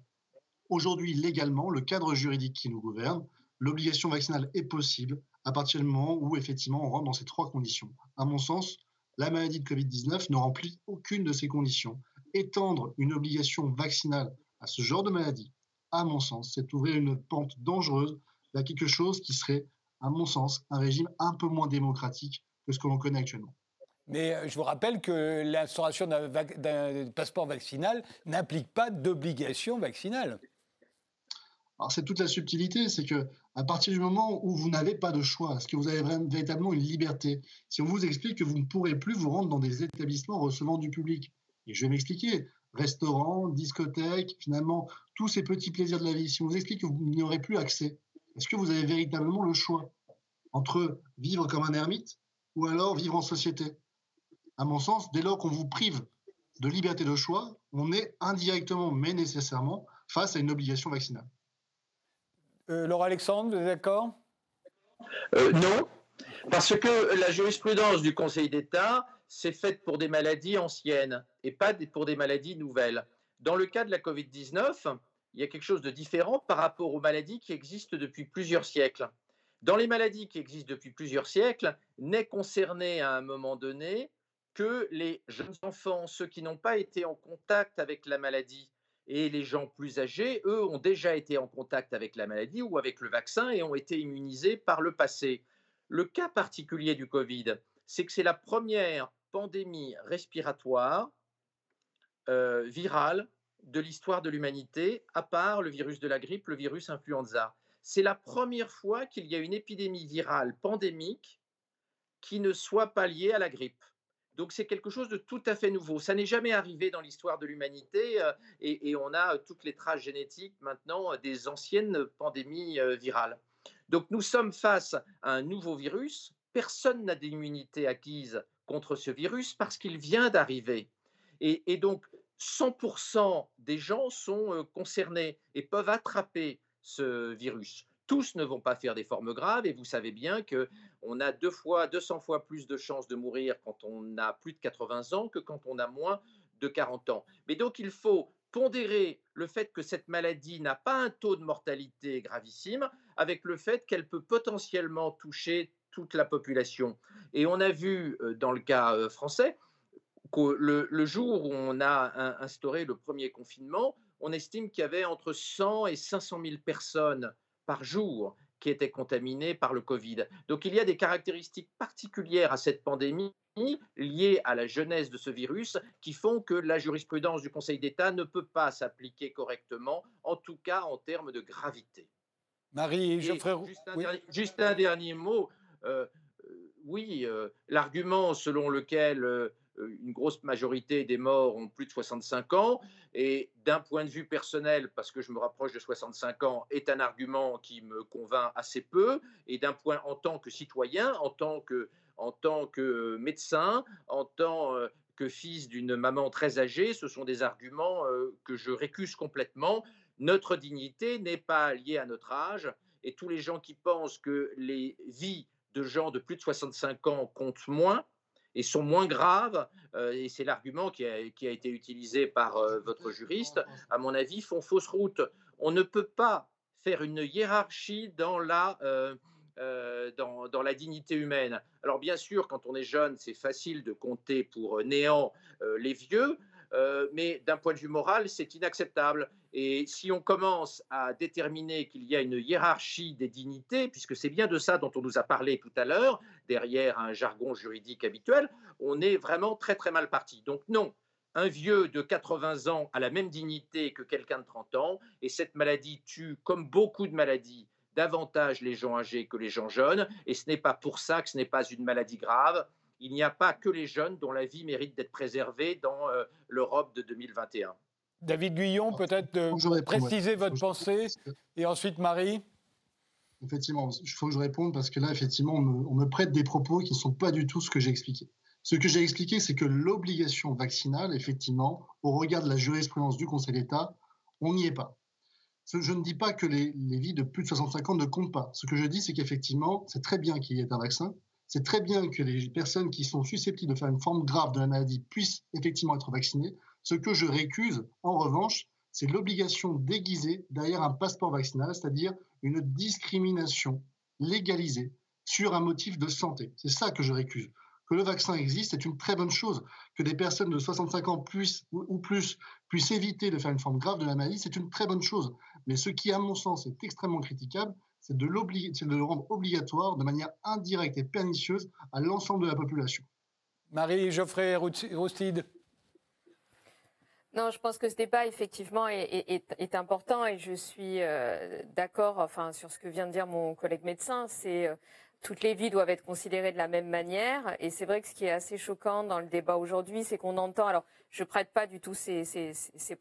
D: aujourd'hui légalement, le cadre juridique qui nous gouverne, l'obligation vaccinale est possible à partir du moment où effectivement on rentre dans ces trois conditions. À mon sens, la maladie de Covid-19 ne remplit aucune de ces conditions. Étendre une obligation vaccinale à ce genre de maladie, à mon sens, c'est ouvrir une pente dangereuse vers quelque chose qui serait, à mon sens, un régime un peu moins démocratique que ce que l'on connaît actuellement.
A: Mais euh, je vous rappelle que l'instauration d'un passeport vaccinal n'implique pas d'obligation vaccinale.
D: Alors c'est toute la subtilité, c'est que à partir du moment où vous n'avez pas de choix, est-ce que vous avez véritablement une liberté? Si on vous explique que vous ne pourrez plus vous rendre dans des établissements recevant du public, et je vais m'expliquer, restaurants, discothèques, finalement, tous ces petits plaisirs de la vie, si on vous explique que vous n'y aurez plus accès, est-ce que vous avez véritablement le choix entre vivre comme un ermite ou alors vivre en société? À mon sens, dès lors qu'on vous prive de liberté de choix, on est indirectement mais nécessairement face à une obligation vaccinale.
A: Euh, Laura Alexandre, vous êtes d'accord?
E: Euh, Non, parce que la jurisprudence du Conseil d'État s'est faite pour des maladies anciennes et pas pour des maladies nouvelles. Dans le cas de la Covid-19, il y a quelque chose de différent par rapport aux maladies qui existent depuis plusieurs siècles. Dans les maladies qui existent depuis plusieurs siècles, n'est concerné à un moment donné que les jeunes enfants, ceux qui n'ont pas été en contact avec la maladie et les gens plus âgés, eux, ont déjà été en contact avec la maladie ou avec le vaccin et ont été immunisés par le passé. Le cas particulier du Covid, c'est que c'est la première pandémie respiratoire euh, virale de l'histoire de l'humanité, à part le virus de la grippe, le virus influenza. C'est la première fois qu'il y a une épidémie virale pandémique qui ne soit pas liée à la grippe. Donc c'est quelque chose de tout à fait nouveau. Ça n'est jamais arrivé dans l'histoire de l'humanité euh, et, on a euh, toutes les traces génétiques maintenant euh, des anciennes pandémies virales. Donc nous sommes face à un nouveau virus. Personne n'a d'immunité acquise contre ce virus parce qu'il vient d'arriver. Et, et, donc 100% des gens sont concernés et peuvent attraper ce virus tous ne vont pas faire des formes graves et vous savez bien que on a deux fois, 200 fois plus de chances de mourir quand on a plus de 80 ans que quand on a moins de 40 ans. Mais donc il faut pondérer le fait que cette maladie n'a pas un taux de mortalité gravissime avec le fait qu'elle peut potentiellement toucher toute la population. Et on a vu euh, dans le cas euh, français que le, jour où on a instauré le premier confinement, on estime qu'il y avait entre 100 et 500 000 personnes par jour qui étaient contaminés par le Covid. Donc il y a des caractéristiques particulières à cette pandémie liées à la jeunesse de ce virus qui font que la jurisprudence du Conseil d'État ne peut pas s'appliquer correctement, en tout cas en termes de gravité.
A: Marie, Geoffrey...
E: juste, un dernier, juste, un dernier, mot. Euh, euh, oui, euh, l'argument selon lequel une grosse majorité des morts ont plus de 65 ans. Et d'un point de vue personnel, parce que je me rapproche de 65 ans, est un argument qui me convainc assez peu. Et d'un point en tant que citoyen, en tant que, en tant que médecin, en tant euh, que fils d'une maman très âgée, ce sont des arguments euh, que je récuse complètement. Notre dignité n'est pas liée à notre âge. Et tous les gens qui pensent que les vies de gens de plus de 65 ans comptent moins, et sont moins graves, euh, et c'est l'argument qui a, été utilisé par euh, votre juriste, à mon avis, font fausse route. On ne peut pas faire une hiérarchie dans la, euh, dans, dans, la dignité humaine. Alors bien sûr, quand on est jeune, c'est facile de compter pour néant les vieux, euh, mais d'un point de vue moral, c'est inacceptable. Et si on commence à déterminer qu'il y a une hiérarchie des dignités, puisque c'est bien de ça dont on nous a parlé tout à l'heure, derrière un jargon juridique habituel, on est vraiment très très mal parti. Donc non, un vieux de 80 ans a la même dignité que quelqu'un de 30 ans, et cette maladie tue, comme beaucoup de maladies, davantage les gens âgés que les gens jeunes, et ce n'est pas pour ça que ce n'est pas une maladie grave il n'y a pas que les jeunes dont la vie mérite d'être préservée dans euh, l'Europe de 2021.
A: David Guyon, peut-être de préciser votre pensée, et ensuite Marie.
D: Effectivement, il faut que je réponde parce que là, effectivement, on me, prête des propos qui ne sont pas du tout ce que j'ai expliqué. Ce que j'ai expliqué, c'est que l'obligation vaccinale, effectivement, au regard de la jurisprudence du Conseil d'État, on n'y est pas. Je ne dis pas que les, les, vies de plus de 65 ans ne comptent pas. Ce que je dis, c'est qu'effectivement, c'est très bien qu'il y ait un vaccin, c'est très bien que les personnes qui sont susceptibles de faire une forme grave de la maladie puissent effectivement être vaccinées. Ce que je récuse, en revanche, c'est l'obligation déguisée derrière un passeport vaccinal, c'est-à-dire une discrimination légalisée sur un motif de santé. C'est ça que je récuse. Que le vaccin existe, c'est une très bonne chose. Que des personnes de 65 ans puissent, ou plus puissent éviter de faire une forme grave de la maladie, c'est une très bonne chose. Mais ce qui, à mon sens, est extrêmement critiquable, c'est de, de le rendre obligatoire de manière indirecte et pernicieuse à l'ensemble de la population.
A: Marie-Geoffrey Roustide.
C: Non, je pense que ce débat effectivement est, important et je suis euh, d'accord, enfin sur ce que vient de dire mon collègue médecin, c'est euh, toutes les vies doivent être considérées de la même manière. Et c'est vrai que ce qui est assez choquant dans le débat aujourd'hui, c'est qu'on entend, alors je prête pas du tout ces,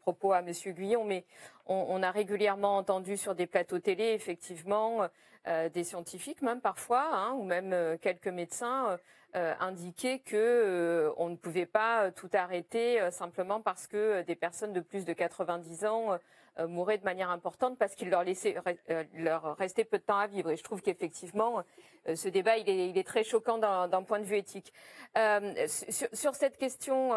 C: propos à Monsieur Guyon, mais on, a régulièrement entendu sur des plateaux télé, effectivement, euh, des scientifiques même parfois, hein, ou même quelques médecins euh, indiqué que euh, on ne pouvait pas tout arrêter euh, simplement parce que des personnes de plus de 90 ans euh, mouraient de manière importante parce qu'il leur laissait euh, leur restait peu de temps à vivre. Et je trouve qu'effectivement, euh, ce débat il est, il est très choquant d'un point de vue éthique. Sur, sur, cette question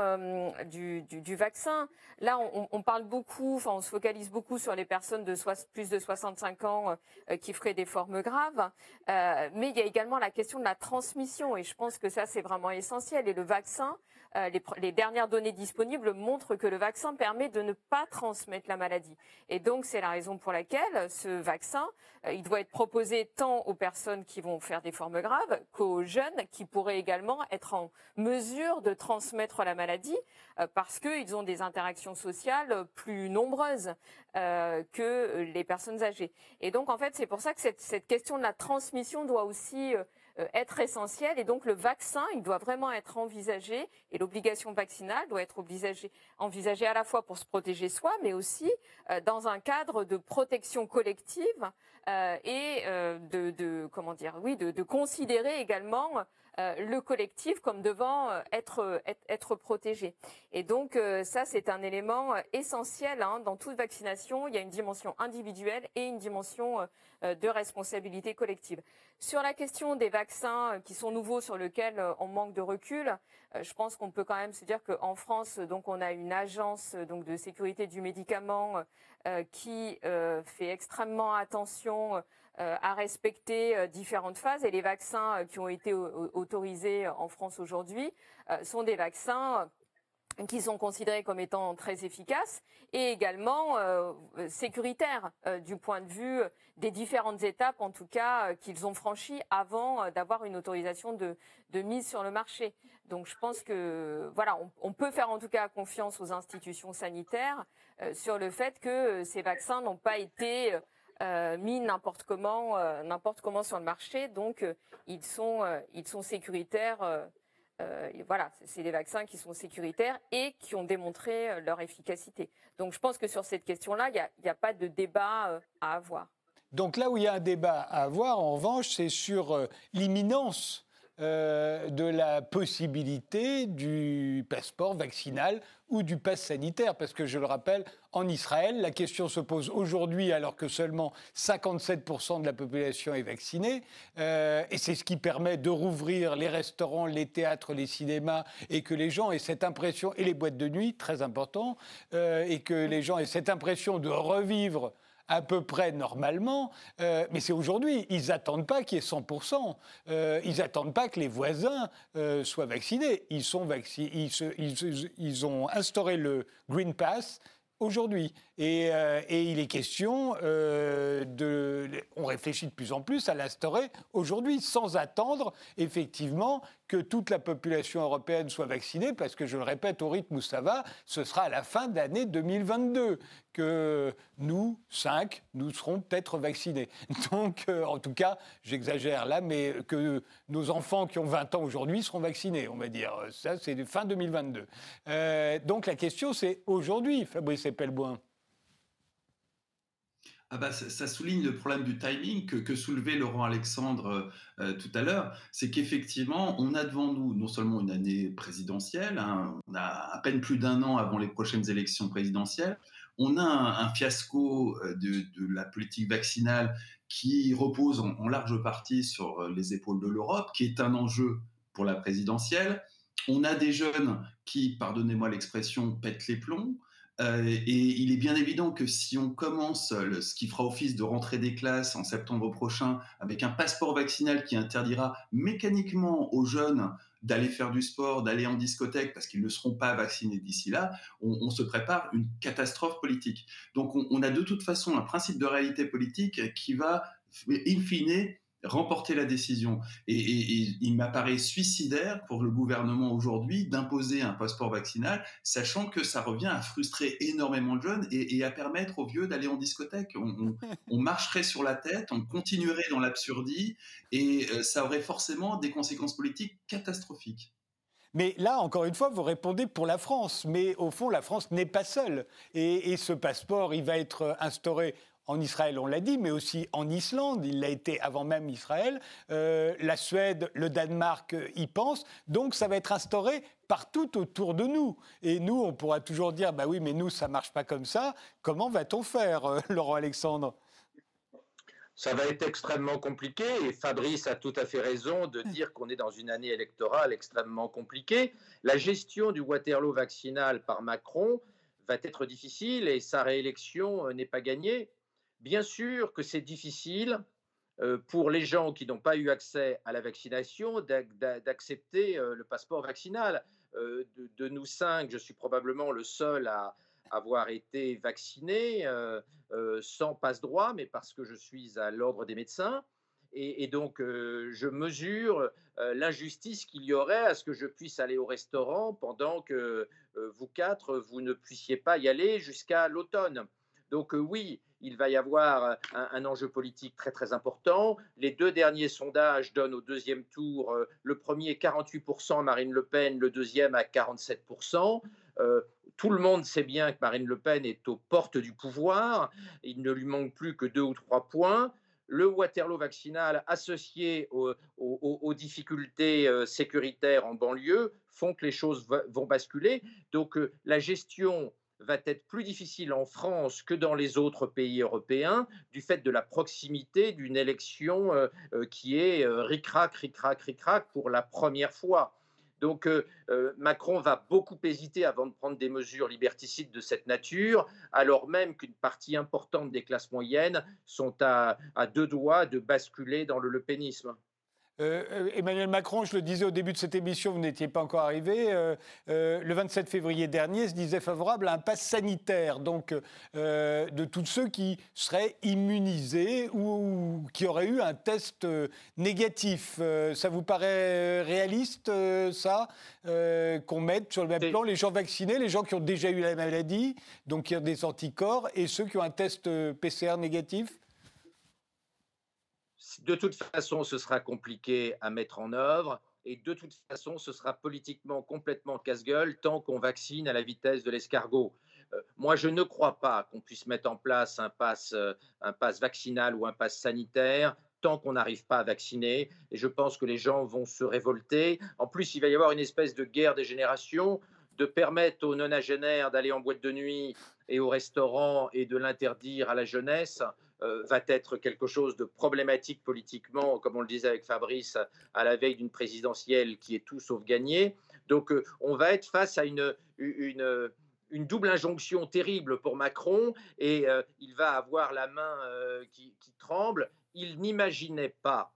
C: du, du, du, vaccin, là, on, on, parle beaucoup, enfin, on se focalise beaucoup sur les personnes de plus de 65 ans qui feraient des formes graves, mais il y a également la question de la transmission. Et je pense que ça, c'est vraiment essentiel. Et le vaccin, euh, les, dernières données disponibles montrent que le vaccin permet de ne pas transmettre la maladie. Et donc, c'est la raison pour laquelle ce vaccin, euh, il doit être proposé tant aux personnes qui vont faire des formes graves qu'aux jeunes qui pourraient également être en mesure de transmettre la maladie euh, parce qu'ils ont des interactions sociales plus nombreuses que les personnes âgées. Et donc, en fait, c'est pour ça que cette, cette question de la transmission doit aussi être essentiel. Et donc le vaccin, il doit vraiment être envisagé et l'obligation vaccinale doit être envisagée, envisagée à la fois pour se protéger soi, mais aussi euh, dans un cadre de protection collective euh, et de, de, comment dire, oui, de, de considérer également euh, le collectif comme devant euh, être, être, protégé. Et donc euh, ça, c'est un élément essentiel hein. dans toute vaccination. Il y a une dimension individuelle et une dimension de responsabilité collective. Sur la question des vaccins qui sont nouveaux, sur lesquels on manque de recul, je pense qu'on peut quand même se dire qu'en France, donc on a une agence donc de sécurité du médicament qui fait extrêmement attention euh, à respecter euh, différentes phases et les vaccins euh, qui ont été autorisés en France aujourd'hui sont des vaccins qui sont considérés comme étant très efficaces et également sécuritaires du point de vue des différentes étapes, en tout cas, qu'ils ont franchies avant d'avoir une autorisation de, mise sur le marché. Donc, je pense que voilà, on, peut faire en tout cas confiance aux institutions sanitaires sur le fait que ces vaccins n'ont pas été euh, mis n'importe comment, euh, n'importe comment sur le marché. Donc, euh, ils sont, ils sont sécuritaires. voilà, c'est des vaccins qui sont sécuritaires et qui ont démontré leur efficacité. Donc, je pense que sur cette question-là, il n'y a, a, pas de débat à avoir.
A: Donc là où il y a un débat à avoir, en revanche, c'est sur l'imminence euh, de la possibilité du passeport vaccinal ou du pass sanitaire. Parce que je le rappelle, en Israël, la question se pose aujourd'hui alors que seulement 57% de la population est vaccinée. Euh, et c'est ce qui permet de rouvrir les restaurants, les théâtres, les cinémas et que les gens aient cette impression, et les boîtes de nuit, très important, euh, et que les gens aient cette impression de revivre à peu près normalement, euh, mais c'est aujourd'hui. Ils n'attendent pas qu'il y ait 100%. Euh, ils n'attendent pas que les voisins euh, soient vaccinés. Ils, sont ils, ils, ont instauré le Green Pass aujourd'hui. Et, il est question de... On réfléchit de plus en plus à l'instaurer aujourd'hui, sans attendre effectivement que toute la population européenne soit vaccinée, parce que je le répète au rythme où ça va, ce sera à la fin d'année 2022 que nous, cinq, nous serons peut-être vaccinés. Donc, euh, en tout cas, j'exagère là, mais que nos enfants qui ont 20 ans aujourd'hui seront vaccinés, on va dire. Ça, c'est fin 2022. Euh, donc, la question, c'est aujourd'hui, Fabrice Epelboin.
B: Ah bah, ça, souligne le problème du timing que, soulevait Laurent Alexandre euh, euh, tout à l'heure. C'est qu'effectivement, on a devant nous non seulement une année présidentielle, hein, on a à peine plus d'un an avant les prochaines élections présidentielles, on a un, fiasco euh, de, la politique vaccinale qui repose en, en large partie sur les épaules de l'Europe, qui est un enjeu pour la présidentielle. On a des jeunes qui, pardonnez-moi l'expression, pètent les plombs. Euh, et il est bien évident que si on commence ce qui fera office de rentrée des classes en septembre prochain avec un passeport vaccinal qui interdira mécaniquement aux jeunes d'aller faire du sport, d'aller en discothèque parce qu'ils ne seront pas vaccinés d'ici là, on, se prépare une catastrophe politique. Donc on, on, a de toute façon un principe de réalité politique qui va, in fine, remporter la décision. Et, il m'apparaît suicidaire pour le gouvernement aujourd'hui d'imposer un passeport vaccinal, sachant que ça revient à frustrer énormément de jeunes et, à permettre aux vieux d'aller en discothèque. On, marcherait sur la tête, on continuerait dans l'absurdie, et euh, ça aurait forcément des conséquences politiques catastrophiques.
A: Mais là, encore une fois, vous répondez pour la France. Mais au fond, la France n'est pas seule. Et, et, ce passeport, il va être instauré en Israël, on l'a dit, mais aussi en Islande. Il l'a été avant même Israël. Euh, la Suède, le Danemark euh, y pensent. Donc ça va être instauré partout autour de nous. Et nous, on pourra toujours dire, bah oui, mais nous, ça marche pas comme ça. Comment va-t-on faire, euh, Laurent Alexandre?
E: Ça va être extrêmement compliqué et Fabrice a tout à fait raison de dire qu'on est dans une année électorale extrêmement compliquée. La gestion du Waterloo vaccinal par Macron va être difficile et sa réélection n'est pas gagnée. Bien sûr que c'est difficile euh, pour les gens qui n'ont pas eu accès à la vaccination d'accepter euh, le passeport vaccinal. Euh, de, nous cinq, je suis probablement le seul à avoir été vacciné sans passe-droit, mais parce que je suis à l'ordre des médecins. Et, donc, je mesure l'injustice qu'il y aurait à ce que je puisse aller au restaurant pendant que vous quatre, vous ne puissiez pas y aller jusqu'à l'automne. Donc oui, il va y avoir euh, un, enjeu politique très très important. Les deux derniers sondages donnent au deuxième tour euh, le premier 48% à Marine Le Pen, le deuxième à 47%. Euh, tout le monde sait bien que Marine Le Pen est aux portes du pouvoir. Il ne lui manque plus que deux ou trois points. Le Waterloo vaccinal associé aux, difficultés sécuritaires en banlieue font que les choses vont basculer. Donc la gestion va être plus difficile en France que dans les autres pays européens du fait de la proximité d'une élection euh, euh, qui est euh, ric-rac, ric-rac, ric-rac pour la première fois. Donc Macron va beaucoup hésiter avant de prendre des mesures liberticides de cette nature, alors même qu'une partie importante des classes moyennes sont à, à deux doigts de basculer dans le lepénisme.
A: Euh, euh, Emmanuel Macron, je le disais au début de cette émission, vous n'étiez pas encore arrivé, euh, le 27 février dernier se disait favorable à un pass sanitaire, donc de tous ceux qui seraient immunisés ou, qui auraient eu un test négatif. ça vous paraît réaliste, ça, qu'on mette sur le même plan les gens vaccinés, les gens qui ont déjà eu la maladie, donc qui ont des anticorps, et ceux qui ont un test PCR négatif?
E: De toute façon, ce sera compliqué à mettre en œuvre. Et de toute façon, ce sera politiquement complètement casse-gueule tant qu'on vaccine à la vitesse de l'escargot. Euh, moi, je ne crois pas qu'on puisse mettre en place un pass, euh, un pass vaccinal ou un pass sanitaire tant qu'on n'arrive pas à vacciner. Et je pense que les gens vont se révolter. En plus, il va y avoir une espèce de guerre des générations de permettre aux nonagénaires d'aller en boîte de nuit et au restaurant et de l'interdire à la jeunesse. Euh, va être quelque chose de problématique politiquement, comme on le disait avec Fabrice, à la veille d'une présidentielle qui est tout sauf gagnée. Donc euh, on va être face à une, une, double injonction terrible pour Macron et euh, il va avoir la main qui tremble. Il n'imaginait pas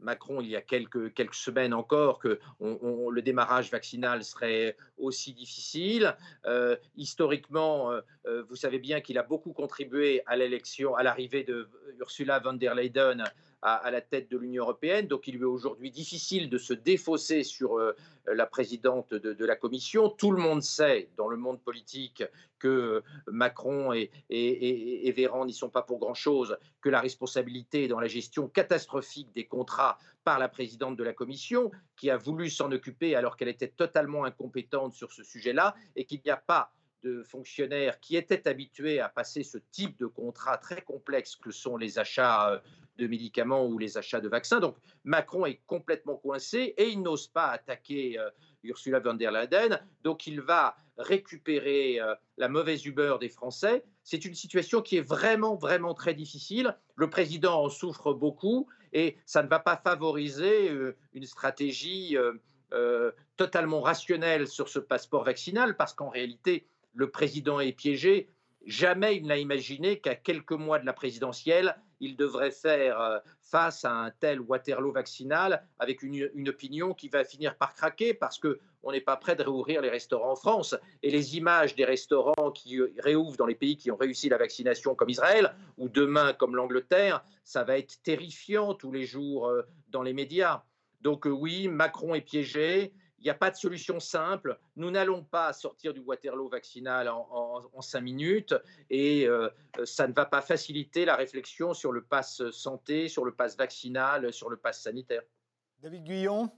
E: Macron il y a quelques, quelques semaines encore que le démarrage vaccinal serait aussi difficile. Euh, historiquement, euh, euh, vous savez bien qu'il a beaucoup contribué à l'élection, à l'arrivée de Ursula von der Leyen à, la tête de l'Union européenne. Donc il lui est aujourd'hui difficile de se défausser sur euh, la présidente de, la Commission. Tout le monde sait dans le monde politique que Macron et, et, et Véran n'y sont pas pour grand-chose, que la responsabilité dans la gestion catastrophique des contrats par la présidente de la Commission, qui a voulu s'en occuper alors qu'elle était totalement incompétente sur ce sujet-là, et qu'il n'y a pas de fonctionnaires qui étaient habitués à passer ce type de contrats très complexes que sont les achats euh, de médicaments ou les achats de vaccins. Donc Macron est complètement coincé et il n'ose pas attaquer euh, Ursula von der Leyen. Donc il va récupérer euh, la mauvaise humeur des Français. C'est une situation qui est vraiment, vraiment très difficile. Le président en souffre beaucoup et ça ne va pas favoriser une stratégie totalement rationnelle sur ce passeport vaccinal parce qu'en réalité, le président est piégé. Jamais il n'a imaginé qu'à quelques mois de la présidentielle, il devrait faire euh, face à un tel Waterloo vaccinal avec une, opinion qui va finir par craquer parce qu'on n'est pas prêt de réouvrir les restaurants en France. Et les images des restaurants qui euh, réouvrent dans les pays qui ont réussi la vaccination comme Israël ou demain comme l'Angleterre, ça va être terrifiant tous les jours euh, dans les médias. Donc oui, Macron est piégé. Il n'y a pas de solution simple. Nous n'allons pas sortir du Waterloo vaccinal en, cinq minutes et euh, ça ne va pas faciliter la réflexion sur le pass santé, sur le pass vaccinal, sur le pass sanitaire.
A: David Guyon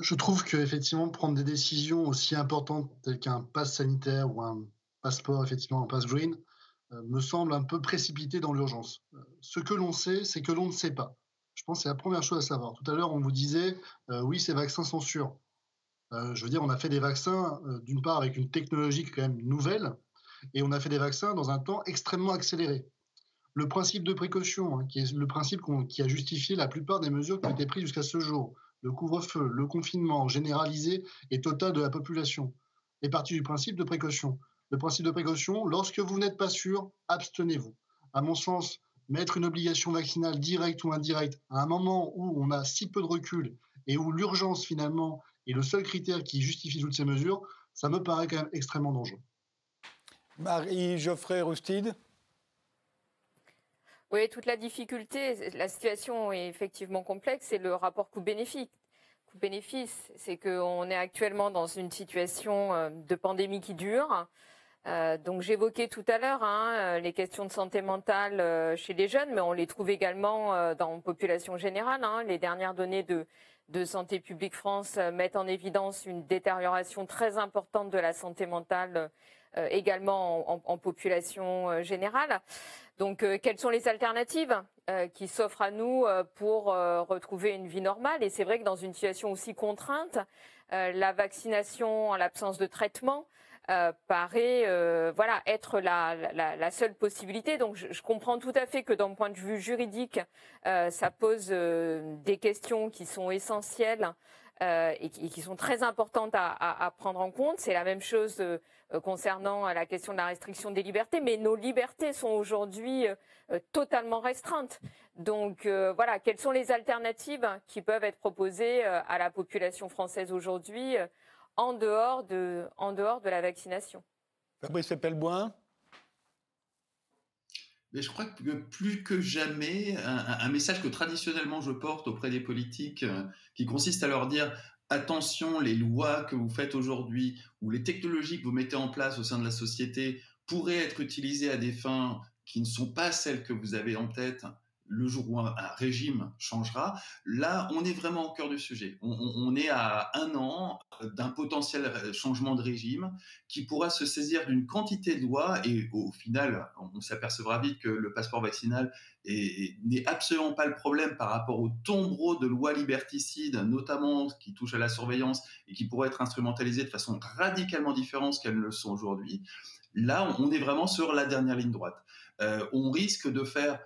D: Je trouve qu'effectivement, prendre des décisions aussi importantes telles qu'un pass sanitaire ou un passeport, effectivement, un pass green, euh, me semble un peu précipité dans l'urgence. Euh, ce que l'on sait, c'est que l'on ne sait pas. Je pense que c'est la première chose à savoir. Tout à l'heure, on vous disait, euh, oui, ces vaccins sont sûrs. Euh, je veux dire, on a fait des vaccins, euh, d'une part, avec une technologie quand même nouvelle, et on a fait des vaccins dans un temps extrêmement accéléré. Le principe de précaution, hein, qui est le principe qui a justifié la plupart des mesures qui ont été prises jusqu'à ce jour, le couvre-feu, le confinement généralisé et total de la population, est parti du principe de précaution. Le principe de précaution, lorsque vous n'êtes pas sûr, abstenez-vous. À mon sens, mettre une obligation vaccinale directe ou indirecte à un moment où on a si peu de recul et où l'urgence finalement est le seul critère qui justifie toutes ces mesures, ça me paraît quand même extrêmement dangereux.
A: Marie-Geoffrey Roustide
C: Oui, toute la difficulté, la situation est effectivement complexe, c'est le rapport coût-bénéfice. Coût-bénéfice, c'est qu'on est actuellement dans une situation euh, de pandémie qui dure. Euh, donc j'évoquais tout à l'heure hein, euh, les questions de santé mentale euh, chez les jeunes, mais on les trouve également dans la population générale. Hein. Les dernières données de, de Santé publique France mettent en évidence une détérioration très importante de la santé mentale également en, en, population générale. Donc quelles sont les alternatives qui s'offrent à nous pour retrouver une vie normale? Et c'est vrai que dans une situation aussi contrainte, la vaccination en l'absence de traitement, euh, paraît euh, voilà être la, la, la, seule possibilité. Donc je, je, comprends tout à fait que d'un point de vue juridique, euh, ça pose euh, des questions qui sont essentielles euh, et, qui, et, qui, sont très importantes à, à, à prendre en compte. C'est la même chose concernant la question de la restriction des libertés, mais nos libertés sont aujourd'hui totalement restreintes. Donc voilà, quelles sont les alternatives qui peuvent être proposées à la population française aujourd'hui en dehors de, en dehors de la vaccination.
A: Fabrice Pelboin
B: mais je crois que plus que jamais, un, message que traditionnellement je porte auprès des politiques, euh, qui consiste à leur dire attention, les lois que vous faites aujourd'hui ou les technologies que vous mettez en place au sein de la société pourraient être utilisées à des fins qui ne sont pas celles que vous avez en tête le jour où un, régime changera, là, on est vraiment au cœur du sujet. On, est à un an d'un potentiel changement de régime qui pourra se saisir d'une quantité de lois et au final, on s'apercevra vite que le passeport vaccinal n'est absolument pas le problème par rapport au tombereau de lois liberticides, notamment qui touchent à la surveillance et qui pourraient être instrumentalisées de façon radicalement différente qu'elles ne le sont aujourd'hui. Là, on est vraiment sur la dernière ligne droite. Euh, on risque de faire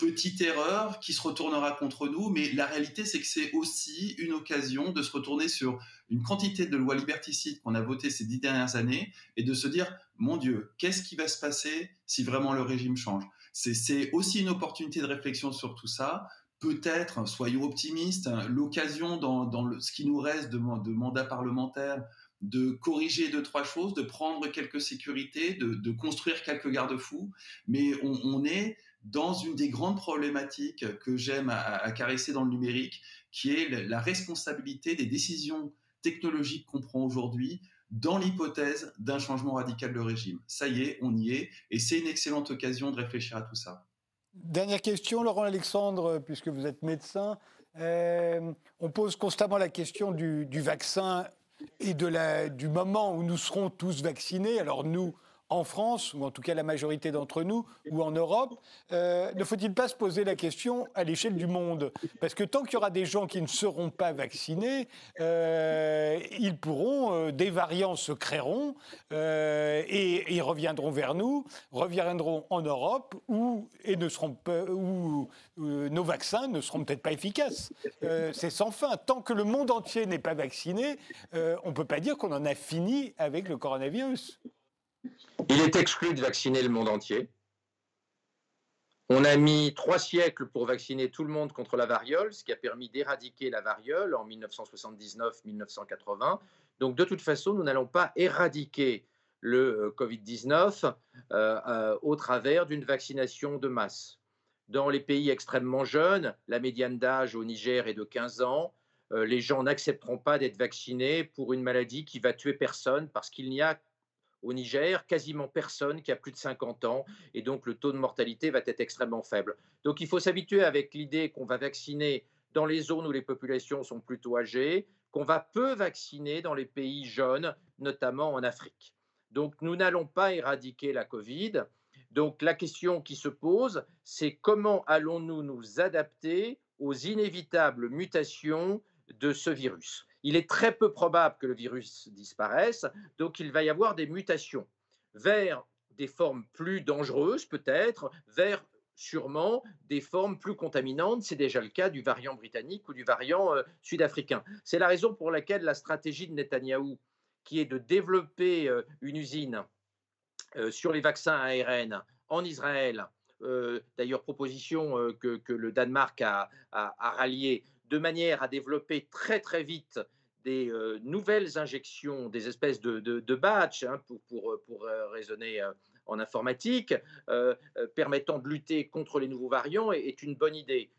B: petite erreur qui se retournera contre nous, mais la réalité, c'est que c'est aussi une occasion de se retourner sur une quantité de lois liberticides qu'on a votées ces dix dernières années et de se dire, mon Dieu, qu'est-ce qui va se passer si vraiment le régime change? C'est aussi une opportunité de réflexion sur tout ça. Peut-être, soyons optimistes, l'occasion dans, ce qui nous reste de, de mandat parlementaire de corriger deux, trois choses, de prendre quelques sécurités, de, construire quelques garde-fous, mais on est dans une des grandes problématiques que j'aime à, caresser dans le numérique, qui est la responsabilité des décisions technologiques qu'on prend aujourd'hui dans l'hypothèse d'un changement radical de régime. Ça y est, on y est, et c'est une excellente occasion de réfléchir à tout ça.
A: Dernière question, Laurent Alexandre, puisque vous êtes médecin. Euh, on pose constamment la question du, vaccin et de la, du moment où nous serons tous vaccinés. Alors nous, en France, ou en tout cas la majorité d'entre nous, ou en Europe, euh, ne faut-il pas se poser la question à l'échelle du monde? Parce que tant qu'il y aura des gens qui ne seront pas vaccinés, euh, ils pourront, euh, des variants se créeront et, ils reviendront vers nous, reviendront en Europe, et où nos vaccins ne seront peut-être pas efficaces. C'est sans fin. Tant que le monde entier n'est pas vacciné, on ne peut pas dire qu'on en a fini avec le coronavirus.
E: Il est exclu de vacciner le monde entier. On a mis trois siècles pour vacciner tout le monde contre la variole, ce qui a permis d'éradiquer la variole en 1979-1980. Donc de toute façon, nous n'allons pas éradiquer le euh, Covid-19 euh, euh, au travers d'une vaccination de masse. Dans les pays extrêmement jeunes, la médiane d'âge au Niger est de 15 ans. les gens n'accepteront pas d'être vaccinés pour une maladie qui va tuer personne parce qu'il n'y a au Niger, quasiment personne qui a plus de 50 ans, et donc le taux de mortalité va être extrêmement faible. Donc il faut s'habituer avec l'idée qu'on va vacciner dans les zones où les populations sont plutôt âgées, qu'on va peu vacciner dans les pays jeunes, notamment en Afrique. Donc nous n'allons pas éradiquer la Covid. Donc la question qui se pose, c'est comment allons-nous nous adapter aux inévitables mutations de ce virus? Il est très peu probable que le virus disparaisse, donc il va y avoir des mutations vers des formes plus dangereuses peut-être, vers sûrement des formes plus contaminantes. C'est déjà le cas du variant britannique ou du variant euh, sud-africain. C'est la raison pour laquelle la stratégie de Netanyahou, qui est de développer euh, une usine euh, sur les vaccins ARN en Israël, d'ailleurs proposition que, le Danemark a, a, a ralliée, de manière à développer très très vite des euh, nouvelles injections, des espèces de, de, batch, hein, pour, pour, pour euh, raisonner euh, en informatique, permettant de lutter contre les nouveaux variants, est, est une bonne idée.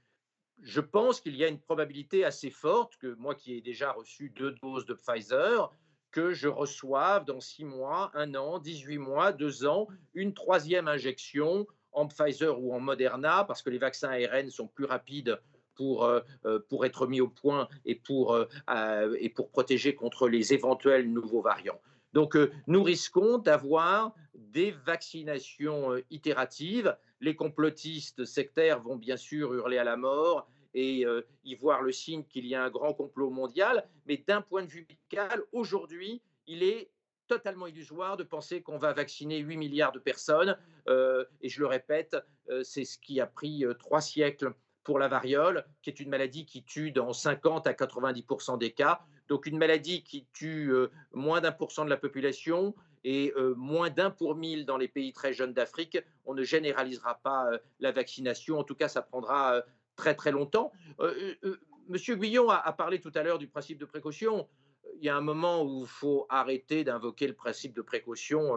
E: Je pense qu'il y a une probabilité assez forte que moi qui ai déjà reçu deux doses de Pfizer, que je reçoive dans six mois, un an, 18 mois, deux ans, une troisième injection en Pfizer ou en Moderna, parce que les vaccins ARN sont plus rapides pour, euh, euh, pour être mis au point et pour, euh, et pour protéger contre les éventuels nouveaux variants. Donc, nous risquons d'avoir des vaccinations itératives. Les complotistes sectaires vont bien sûr hurler à la mort et y voir le signe qu'il y a un grand complot mondial. Mais d'un point de vue médical, aujourd'hui, il est totalement illusoire de penser qu'on va vacciner 8 milliards de personnes. et je le répète, c'est ce qui a pris trois siècles pour la variole, qui est une maladie qui tue dans 50 à 90% des cas. Donc une maladie qui tue euh, moins d'un pour cent de la population et euh, moins d'un pour mille dans les pays très jeunes d'Afrique. On ne généralisera pas euh, la vaccination. En tout cas, ça prendra très très longtemps. Monsieur Guillon a, parlé tout à l'heure du principe de précaution. Il y a un moment où il faut arrêter d'invoquer le principe de précaution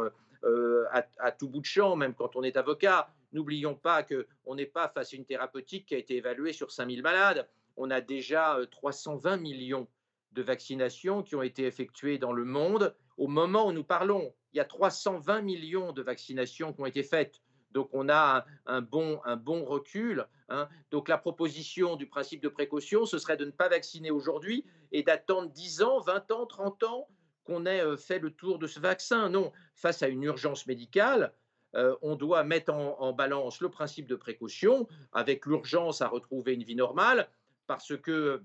E: à, à, tout bout de champ, même quand on est avocat. N'oublions pas qu'on n'est pas face à une thérapeutique qui a été évaluée sur 5000 malades. On a déjà 320 euh, millions de vaccinations qui ont été effectuées dans le monde. Au moment où nous parlons, il y a 320 millions de vaccinations qui ont été faites. Donc on a un, bon, recul. Hein. Donc la proposition du principe de précaution, ce serait de ne pas vacciner aujourd'hui et d'attendre 10 ans, 20 ans, 30 ans qu'on ait euh, fait le tour de ce vaccin. Non, face à une urgence médicale, euh, on doit mettre en, balance le principe de précaution avec l'urgence à retrouver une vie normale, parce que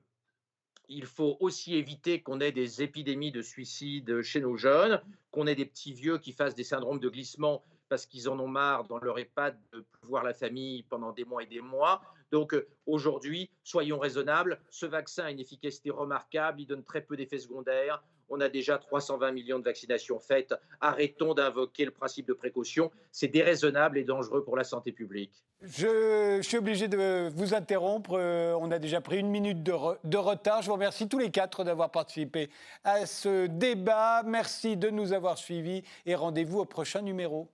E: il faut aussi éviter qu'on ait des épidémies de suicide chez nos jeunes, qu'on ait des petits vieux qui fassent des syndromes de glissement parce qu'ils en ont marre dans leur EHPAD de voir la famille pendant des mois et des mois. Donc euh, aujourd'hui, soyons raisonnables, ce vaccin a une efficacité remarquable, il donne très peu d'effets secondaires. On a déjà 320 millions de vaccinations faites. Arrêtons d'invoquer le principe de précaution. C'est déraisonnable et dangereux pour la santé publique.
A: Je, suis obligé de vous interrompre. Euh, on a déjà pris une minute de, de, retard. Je vous remercie tous les quatre d'avoir participé à ce débat. Merci de nous avoir suivis et rendez-vous au prochain numéro.